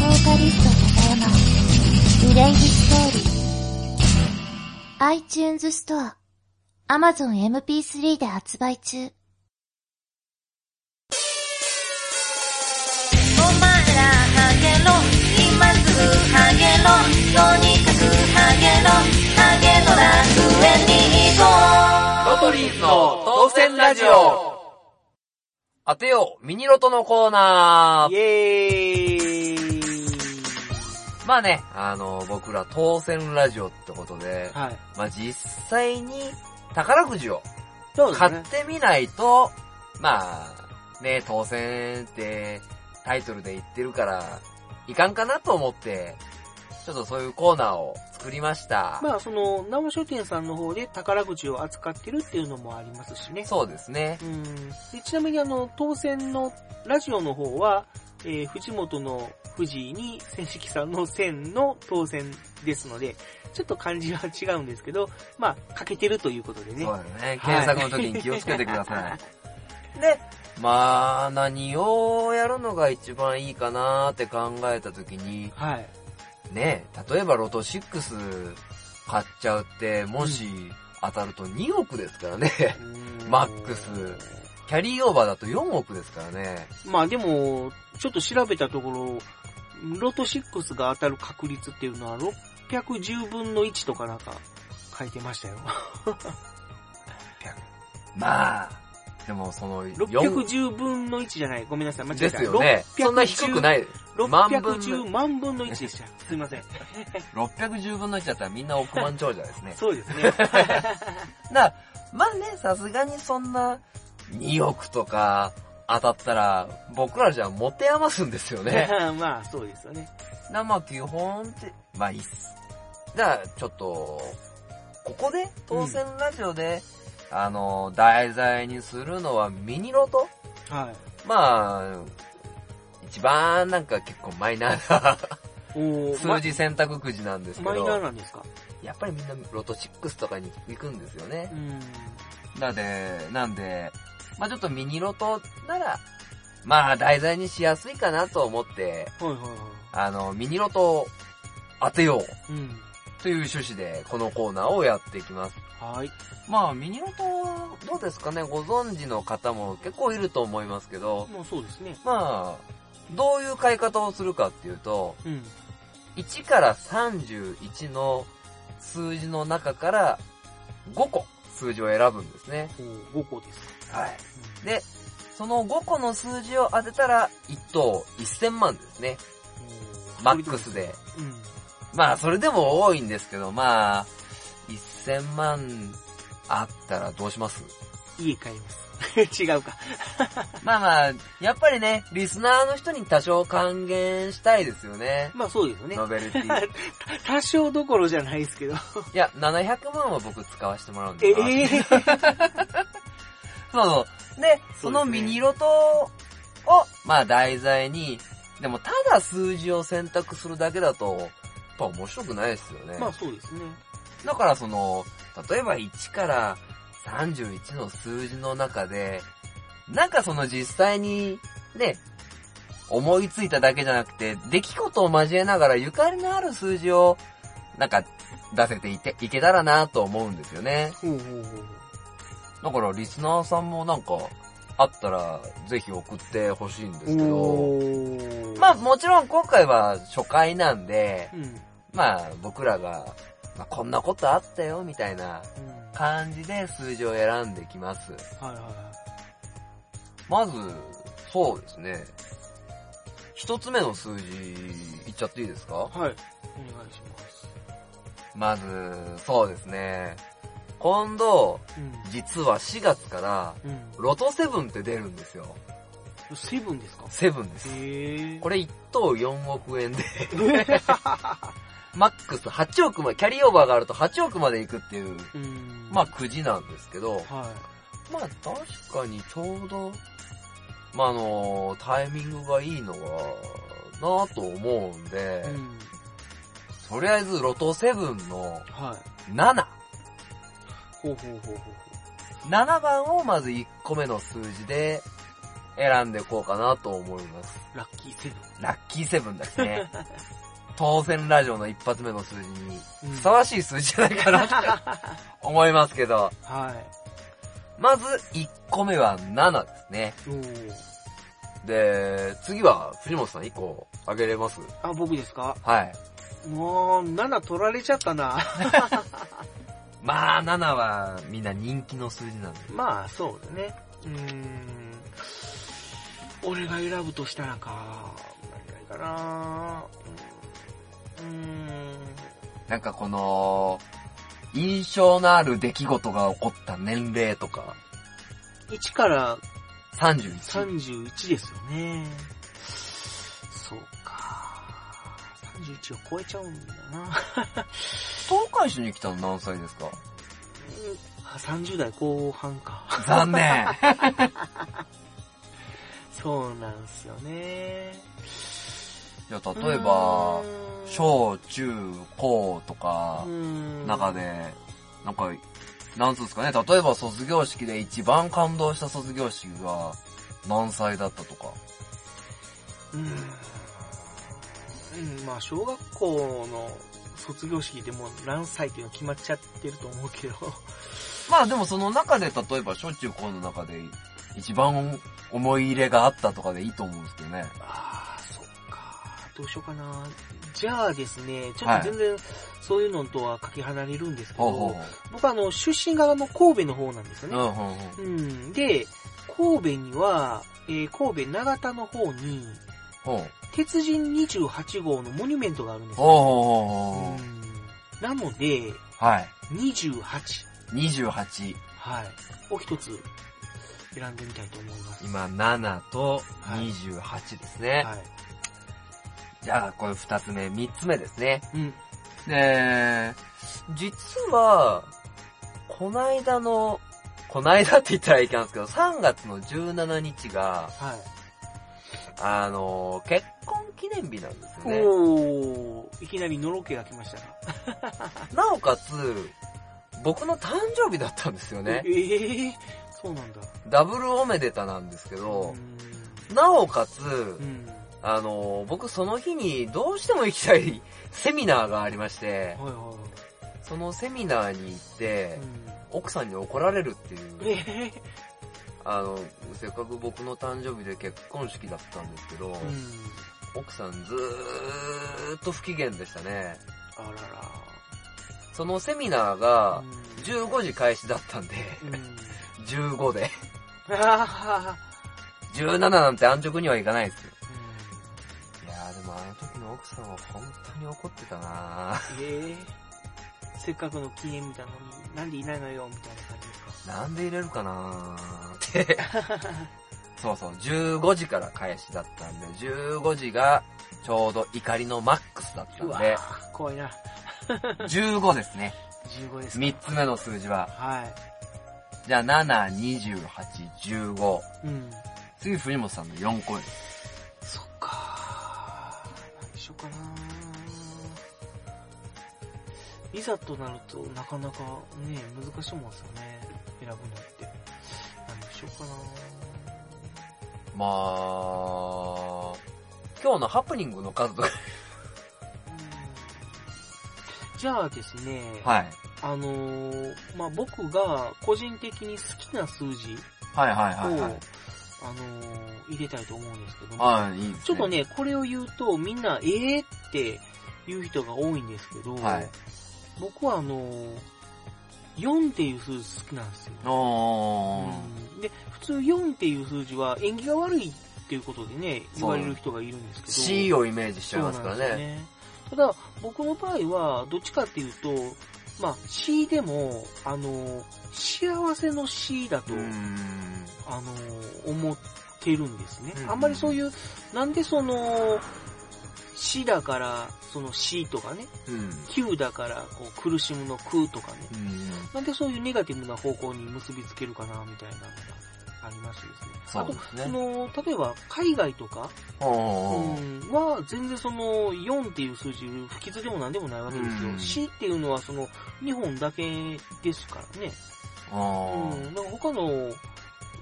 ボーカリスト高山、グレイジストーリー。iTunes ストア、Amazon MP3 で発売中。ハゲろ、とにかくハゲろ、ハゲの楽園に行こう。
ロトリーズの当選ラジオ当てよう、ミニロトのコーナー
イエーイ
まあね、あの、僕ら当選ラジオってことで、
はい。
まあ実際に宝くじを。買ってみないと、まあ、ね、当選ってタイトルで言ってるから、いかんかなと思って、ちょっとそういうコーナーを作りました。
まあ、その、生書店さんの方で宝くじを扱ってるっていうのもありますしね。
そうですね。
うん。でちなみにあの、当選のラジオの方は、えー藤本の藤井に千式さんの千の当選ですので、ちょっと漢字は違うんですけど、まあ、かけてるということでね。
そうだね。検索の時に気をつけてください。*laughs* で、まあ、何をやるのが一番いいかなって考えた時に、
はい。
ね、例えばロト6買っちゃうって、もし当たると2億ですからね。マックスキャリーオーバーだと4億ですからね。
まあでも、ちょっと調べたところ、ロト6が当たる確率っていうのは610分の1とかなんか書いてましたよ。*laughs*
まあ、でもその4
610分の1じゃない？ごめんなさい。間違えた。
ですよね。そんな低くない。万分の
610万分の1でした。すいません。*laughs*
610分の1だったらみんな億万長者ですね。
そうですね。*laughs*
だまあね、さすがにそんな2億とか当たったら僕らじゃ持て余すんですよね。*laughs*
まあ、そうですよね。
な、まあ基本って、まあいいっす。じゃあ、ちょっと、ここで、当選ラジオで、あの、題材にするのはミニロト？
はい。
まあ、一番なんか結構マイナーな数字選択くじなんですけ
マイナー
ど、
なんですか？
やっぱりみんなロト6とかに行くんですよね
う。ん。
なんで、なんで、まあちょっとミニロトなら、まあ題材にしやすいかなと思って、
はいはいはい。
あの、ミニロトを当てよう
うん。
という趣旨でこのコーナーをやっていきます。
はい。
まあミニロト、どうですかね？ご存知の方も結構いると思いますけど、
もうそうですね。
まあ、どういう買い方をするかっていうと、
うん。
1から31の数字の中から5個数字を選ぶんですね。
おー5個です。
はい。で、その5個の数字を当てたら1等1000万ですね。
うん
マックスで。
うん。
まあ、それでも多いんですけど、まあ、1000万あったらどうします？
家帰ります。*laughs* 違うか。*laughs*
まあまあ、やっぱりね、リスナーの人に多少還元したいですよね。
まあそうですよね。
ノベルティ。*laughs*
多少どころじゃないですけど。
いや、700万は僕使わせてもらうんで
え
す
え
そうそう。で、そのミニロトを、まあ題材に、でもただ数字を選択するだけだと、やっぱ面白くないですよね。
まあそうですね。
だからその、例えば1から31の数字の中で、なんかその実際に、ね、思いついただけじゃなくて、出来事を交えながらゆかりのある数字を、なんか出せていて、いけたらなと思うんですよね。
ほうほうほう。
だからリスナーさんもなんか、あったら、ぜひ送ってほしいんですけど、
お
まあもちろん今回は初回なんで、
うん。
まあ僕らが、まあ、こんなことあったよみたいな
うん。
感じで数字を選んできます。
はいはいはい。
まず、そうですね。一つ目の数字、いっちゃっていいですか？
はい。お願いします。
まず、そうですね。今度、
うん。
実は4月から、
うん。
ロトセブンって出るんですよ。
セブンですか？
セブンです。これ1等4億円で、*laughs* マックス8億まで、キャリーオーバーがあると8億まで行くっていう、
うん。
まあくじなんですけど、
は
まあ確かにちょうど、まああの、タイミングがいいのは、なぁと思うんで。とりあえずロト7の
はい。
7。
ほうほうほうほうほ
7番をまず1個目の数字で選んでいこうかなと思います。
う。ラッキーセブン。
ラッキーセブンですね。*laughs* 当選ラジオの一発目の数字に
うん
ふさわしい数字じゃないかなって *laughs* 思いますけど、
はい。
まず1個目は7ですね。で、次は藤本さん1個あげれます？
あ、僕ですか？
はい。
もう、7取られちゃったな。*laughs*
まあ、7はみんな人気の数字なんで。
まあ、そうだね。うーん。俺が選ぶとしたらか。何がいいかな。うーん。
なんかこの、印象のある出来事が起こった年齢とか、
1から
31。
31ですよね。そうか。31を超えちゃうんだな。
東海市に来たの何歳ですか？
あ30代後半か。
残念。*laughs*
そうなんすよね。
いや、例えば小、中、高とか
う、ん
中で、なんか、なんつうんですかね、例えば卒業式で一番感動した卒業式が何歳だったとか。
うん。うん、まあ、小学校の卒業式でもう何歳っていうの決まっちゃってると思うけど。*laughs*
まあでもその中で例えば小中高の中で一番思い入れがあったとかでいいと思うんですけどね。
あ。どうしようかな。じゃあですね、ちょっと全然そういうのとはかけ離れるんですけど、
ほうほうほう。
僕あの、出身があの、神戸の方なんですよね。
うん。
で、神戸には、えー神戸長田の方に。鉄人28号のモニュメントがあるんですよ。
ほう
んなので、
う。はい。
28。
28。
はい。を一つ選んでみたいと思います。
今7と28ですね。
はい。
じゃあ、これ2つ目、3つ目ですね。
うん。
で、実は、こないだの、こないだって言ったらいけないんですけど、3月の17日が、
はい。
あの、結婚記念日なんですよね。
おー、いきなりのろけが来ましたが。*laughs*
なおかつ、僕の誕生日だったんですよね。
えー、そうなんだ。
ダブルおめでたなんですけど
う、
なおかつ、
ん。
あの、僕その日にどうしても行きたい *laughs* セミナーがありまして、
はいは
そのセミナーに行って
い。う、ん。
奥さんに怒られるっていう、
え
あの、せっかく僕の誕生日で結婚式だったんですけど、
ー、うん。
奥さんずーっと不機嫌でしたね。
あらら。
そのセミナーが
うん
15時開始だったんで、
うん。
15で、
あ
17なんて安直にはいかないですよ。もあの時の奥奥さんは本当に怒ってたな
ええせっかくの記念みたいなのに、なんでいないのよ、みたいな感じですか？
なんで入れるかなって。*laughs* そうそう、15時から開始だったんで、15時がちょうど怒りのマックスだったん
うわ
で、
怖いな。*laughs*
15ですね。
15ですか。
3つ目の数字は。
はい。
じゃあ7、28、15。
うん。
次藤本さんの4個目。
そリザとなるとなかなかね、難しいもんですよね。選ぶのって。何しようかな
まあ、今日のハプニングの数とか。
じゃあですね、
はい。
あのー、まあ、僕が個人的に好きな数字
はいはい
を、
はいはい。
あのー、入れたいと思うんですけども、
ああ、いいね。
ちょっと。ね、これを言うとみんな、えーって言う人が多いんですけど、
はい。
僕はあのー、4っていう数字好きなんですよ。で、普通4っていう数字は縁起が悪いっていうことでね、言われる人がいるんですけど。
C をイメージしちゃいますからね。
ですよただ、僕の場合は、どっちかっていうと、まあ、C でも、あの、幸せの C だと。あの、思ってるんですね
う。ん
あんまりそういう、なんでその、死だから、その死とかね、
うん。
だから、こう、苦しむの空とかね、
うん。
なんでそういうネガティブな方向に結びつけるかな、みたいなのがありましてですね。あと、
そうですね
その、例えば、海外とか。うん、は、全然その、4っていう数字、不吉でも何でもないわけですよ。
うん
C っていうのは、その、日本だけですからね。うん、だから他の、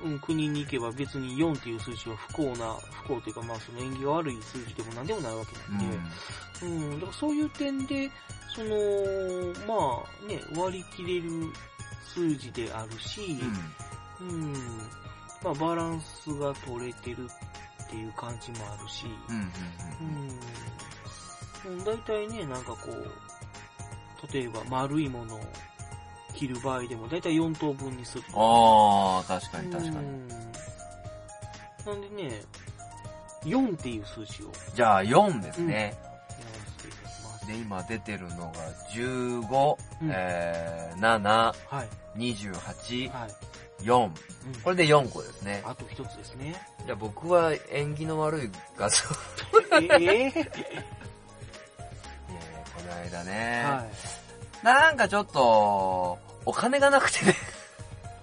うん、国に行けば別に4っていう数字は不幸な、不幸というか、まあその縁起が悪い数字でも何でもないわけなんで、うん、だからそういう点で、その、まあね、割り切れる数字であるし、うん、まあバランスが取れてるっていう感じもあるし、
うん。うん。
うん、うん、大体ね、なんかこう、例えば丸いものを切る場合でも大体4等分にする。
あー、確かに確かに。
うんなんでね、4っていう数字を
じゃあ4ですね。
やらせていただきます。
で、今出てるのが15、
うん
えー、7、
はい。
28、
はい。
4。
うん
これで4個ですね。
あと一つですね。
じゃあ僕は縁起の悪い画像。
ええ *laughs*
いやいやこの間ね、
はい。
なんかちょっと、お金がなくてね、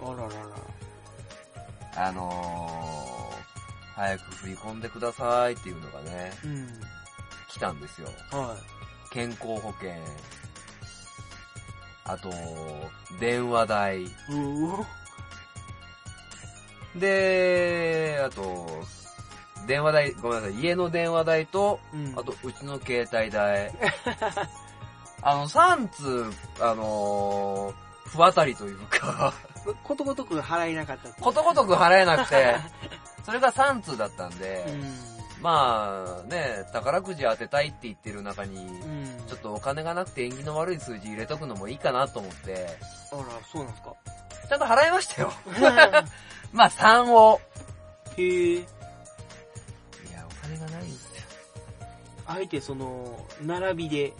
あららら。
あのー、早く振り込んでくださいっていうのがね、
うん。
来たんですよ。
は
健康保険、あと、電話代、で、あと、電話代、ごめんなさい、家の電話代と、
うん。
あと、うちの携帯代。*laughs* あの、3通、あのー不当たりというか、
ことごとく払えなかった
ことごとく払えなくて、*laughs* それが3通だったんで、
うん。
まあね、宝くじ当てたいって言ってる中に、
うん。
ちょっとお金がなくて縁起の悪い数字入れとくのもいいかなと思って、
あら、そうなんですか。
ちゃんと払いましたよ。*laughs* まあ3を。
へえ。
いや、お金がないんですよ。
あえてその、並びで、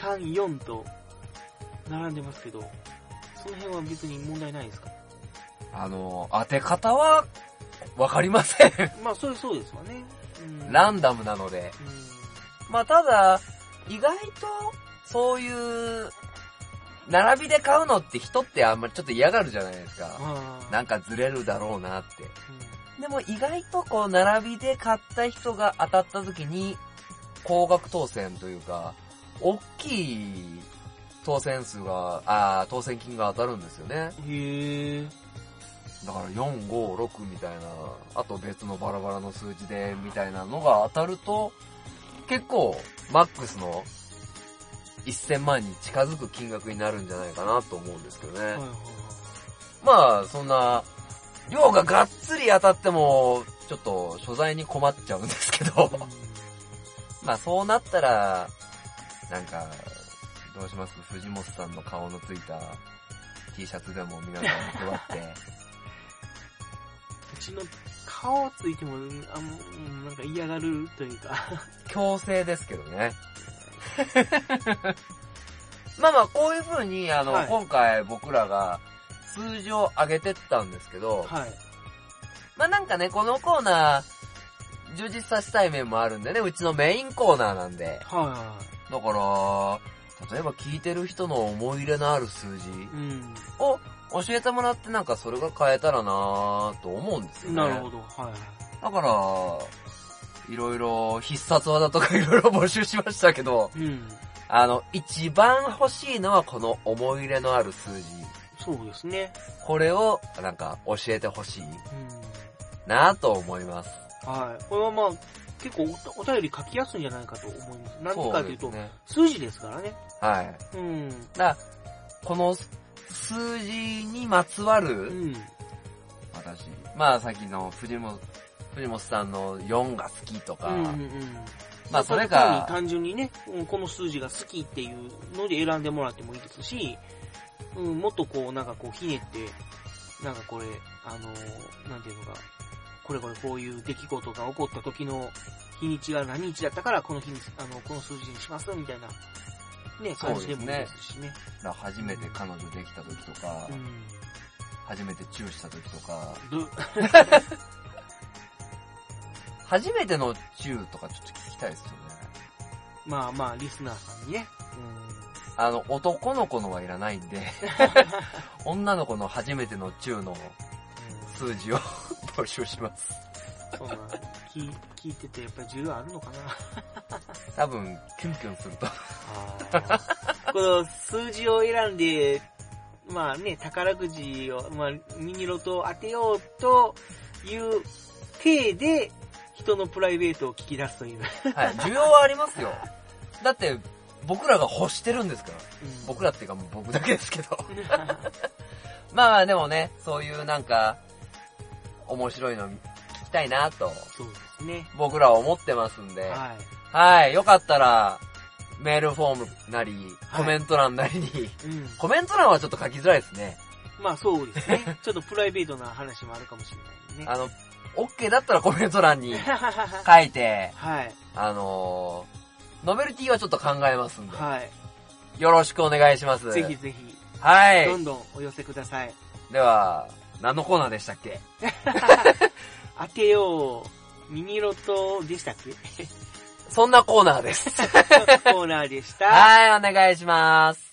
3、4と、並んでますけど、その辺は別に問題ないですか？
あの、当て方は、わかりません。
まあ、それそうですわね。うん。
ランダムなので。
うん。
まあただ、意外と、そういう、並びで買うのって人ってあんまりちょっと嫌がるじゃないですか。なんかずれるだろうなって。
うん
でも意外とこう、並びで買った人が当たった時に、高額当選というか、大きい当選数が、あー当選金が当たるんですよね。
へえ。
だから4、5、6みたいな、あと別のバラバラの数字でみたいなのが当たると、結構、マックスの1000万に近づく金額になるんじゃないかなと思うんですけどね。
はいはいはい。
まあ、そんな、量ががっつり当たっても、ちょっと所在に困っちゃうんですけど、*laughs* まあそうなったら、なんか、どうします？藤本さんの顔のついた T シャツでも皆さんに配って、*laughs*
うちの顔ついても、あんうんなんか嫌がるというか。
強制ですけどね。*laughs* まあまあ、こういう風に、あの、
はい
今回僕らが数字を上げてったんですけど、
はい。
まあなんかね、このコーナー、充実させたい面もあるんでね、うちのメインコーナーなんで。
は
だから、例えば聞いてる人の思い入れのある数字。を教えてもらってなんかそれが変えたらなぁと思うんですよね。
なるほど。はい。
だから、いろいろ必殺技とかいろいろ募集しましたけど、
うん。
あの、一番欲しいのはこの思い入れのある数字。
そうですね。
これをなんか教えてほしい
うん。
なぁと思います。
はい。これはまあ、結構おお便り書きやすいんじゃないかと思います。なんでかというと、
ね。
数字ですからね。
はい。
うん。
だこの数字にまつわ
う
る、
ん。
私、まあさっきの藤本、藤本さんの4が好きとか、
うんうんうん。
まあそれ
単に
が、
単純にね、うんこの数字が好きっていうので選んでもらってもいいですし、うん、もっとこう、なんかこう、ひねって、なんかこれ、あのーなんていうのか、これこれこういう出来事が起こった時の日にちが何日だったから、この日に、あの、この数字にします、みたいな、ね、感じでもいいですしね。
だから初めて彼女できた時とか、
うん。
初めてチューした時とか、
ど *laughs*
初めてのチューとかちょっと聞きたいですよね。
まあまあ、リスナーさんにね。
あの、男の子のはいらないんで、*laughs* 女の子の初めてのチューの数字を募集します。
うん。そんな、聞聞いててやっぱり需要あるのかな？
多分、キュンキュンすると。
この数字を選んで、まあね、宝くじを、まあ、ミニロトを当てようという体で、人のプライベートを聞き出すという。
はい、需要はありますよ。だって、僕らが欲してるんですから。僕らっていうかもう僕だけですけど。*laughs* まあまあでもね、そういうなんか、面白いの聞きたいなと、
そうですね。
僕らは思ってますんで。
はい。
はい、よかったら、メールフォームなり、
はい
コメント欄なりに、
うん。
コメント欄はちょっと書きづらいですね。
まあそうですね。ちょっとプライベートな話もあるかもしれないね。
あの、OK だったらコメント欄に *laughs* 書いて、
はい。
あのー、ノベルティはちょっと考えますんで、
はい。
よろしくお願いします。
ぜひぜひ、
はい。
どんどんお寄せください。
では、何のコーナーでしたっけ？*laughs*
当てよう、ミニロトでしたっけ
そんなコーナーです。*laughs*
コーナーでした。
はい、お願いします。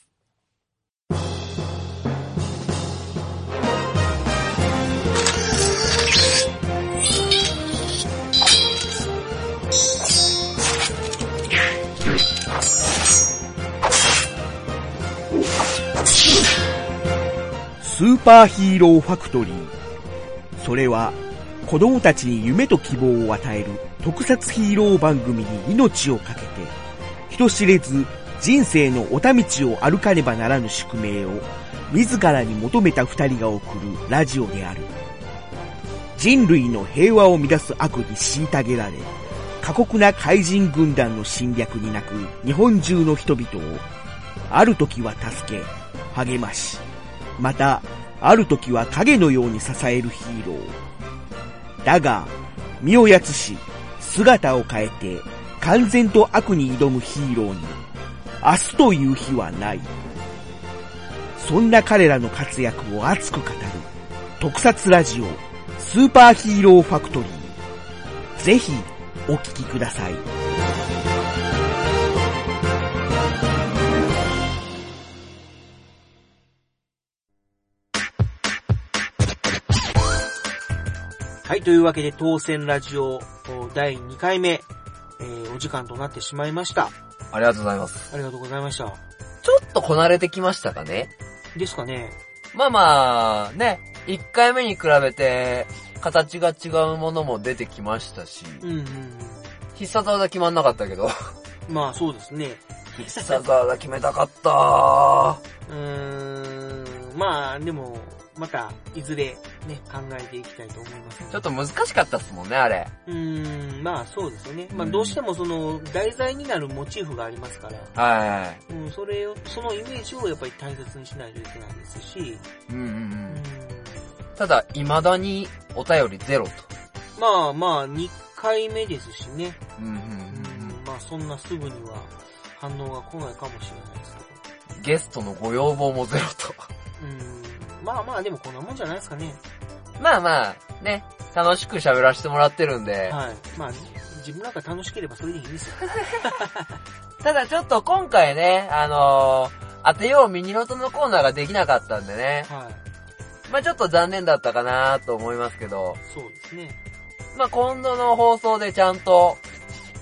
スーパーヒーローファクトリー。それは、子供たちに夢と希望を与える特撮ヒーロー番組に命をかけて、人知れず人生のおた道を歩かねばならぬ宿命を自らに求めた二人が送るラジオである。人類の平和を乱す悪に虐げられ、過酷な怪人軍団の侵略に泣く日本中の人々を、ある時は助け、励まし、また、ある時は影のように支えるヒーロー。だが、身をやつし、姿を変えて、完全と悪に挑むヒーローに、明日という日はない。そんな彼らの活躍を熱く語る、特撮ラジオ、スーパーヒーローファクトリー。ぜひ、お聞きください。
はい、というわけで当選ラジオお第2回目、えー、お時間となってしまいました。
ありがとうございます。
ありがとうございました。
ちょっとこなれてきましたかね？
ですかね。
まあまあ、ね、1回目に比べて、形が違うものも出てきましたし、
うんうん
必殺技決まんなかったけど、
うん。まあそうですね。
必殺技決めたかったー。*laughs*
うーん、まあでも、また、いずれね、考えていきたいと思います。
ちょっと難しかったっすもんね、あれ。
うーん、まあそうですよね。まあ
うん
どうしてもその、題材になるモチーフがありますから、
は
うん、それを、そのイメージをやっぱり大切にしないといけないですし、
い。うんうんう。
うんん、
ただ、未だにお便りゼロと。
まあまあ、2回目ですしね。
うんうんうん
うん、まあそんなすぐには反応が来ないかもしれないですけ
ゲストのご要望もゼロと。
ど。うん、まあまあでもこんなもんじゃないですかね。
まあまあ、ね、楽しく喋らせてもらってるんで、
はい。まあ、自分なんか楽しければそれでいいんですよ。*laughs*
ただちょっと今回ね、あのー当てようミニロトのコーナーができなかったんでね、
はい。
まあちょっと残念だったかなと思いますけど、
そうですね。
まあ今度の放送でちゃんと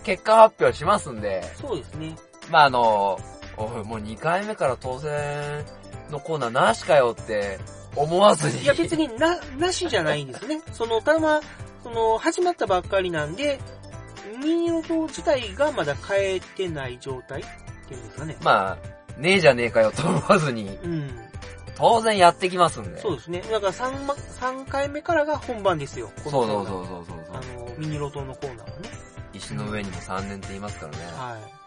結果発表しますんで、
そうですね。
まああのーおい、もう2回目から当選のコーナーなしかよって思わずに。
いや別にな、なしじゃないんですね。*laughs* その、ただまあ、その、始まったばっかりなんで、ミニロト自体がまだ変えてない状態っていうんですかね。
まあ、ねえじゃねえかよと思わずに、
うん。
当然やってきますんで。
そうですね。だから3、ま三回目からが本番ですよ。こ
そう
の
そうそうそうそう
あの、ミニロトのコーナーはね。
石の上にも3年って言いますからね。
はい。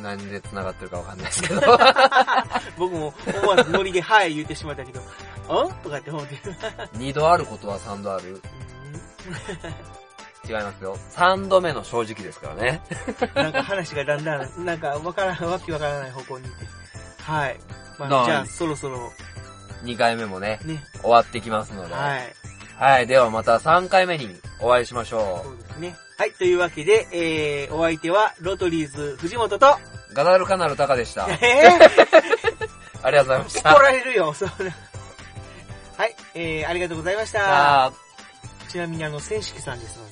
何で繋がってるかわかんないですけど。*laughs*
僕も思わずノリで、はい言ってしまったけど、あとかって思って。*laughs*
2度あることは3度ある違いますよ。3度目の正直ですからね。*laughs*
なんか話がだんだん、なんかわからん、わけわからない方向に行って。はい。ま
なあ
あ、じゃあ、そろそろ、
2回目もね、
ね。
終わってきますので。
はい。
はい。ではまた3回目にお会いしましょ
そうですね。はい。というわけで、えー、お相手は、ロトリーズ藤本と、
う。ガナルカナルタカでした。
えー、*laughs*
ありがとうございました。
怒られるよ、そんな。はい。えー、ありがとうございました。ちなみにあの、千式さんですので、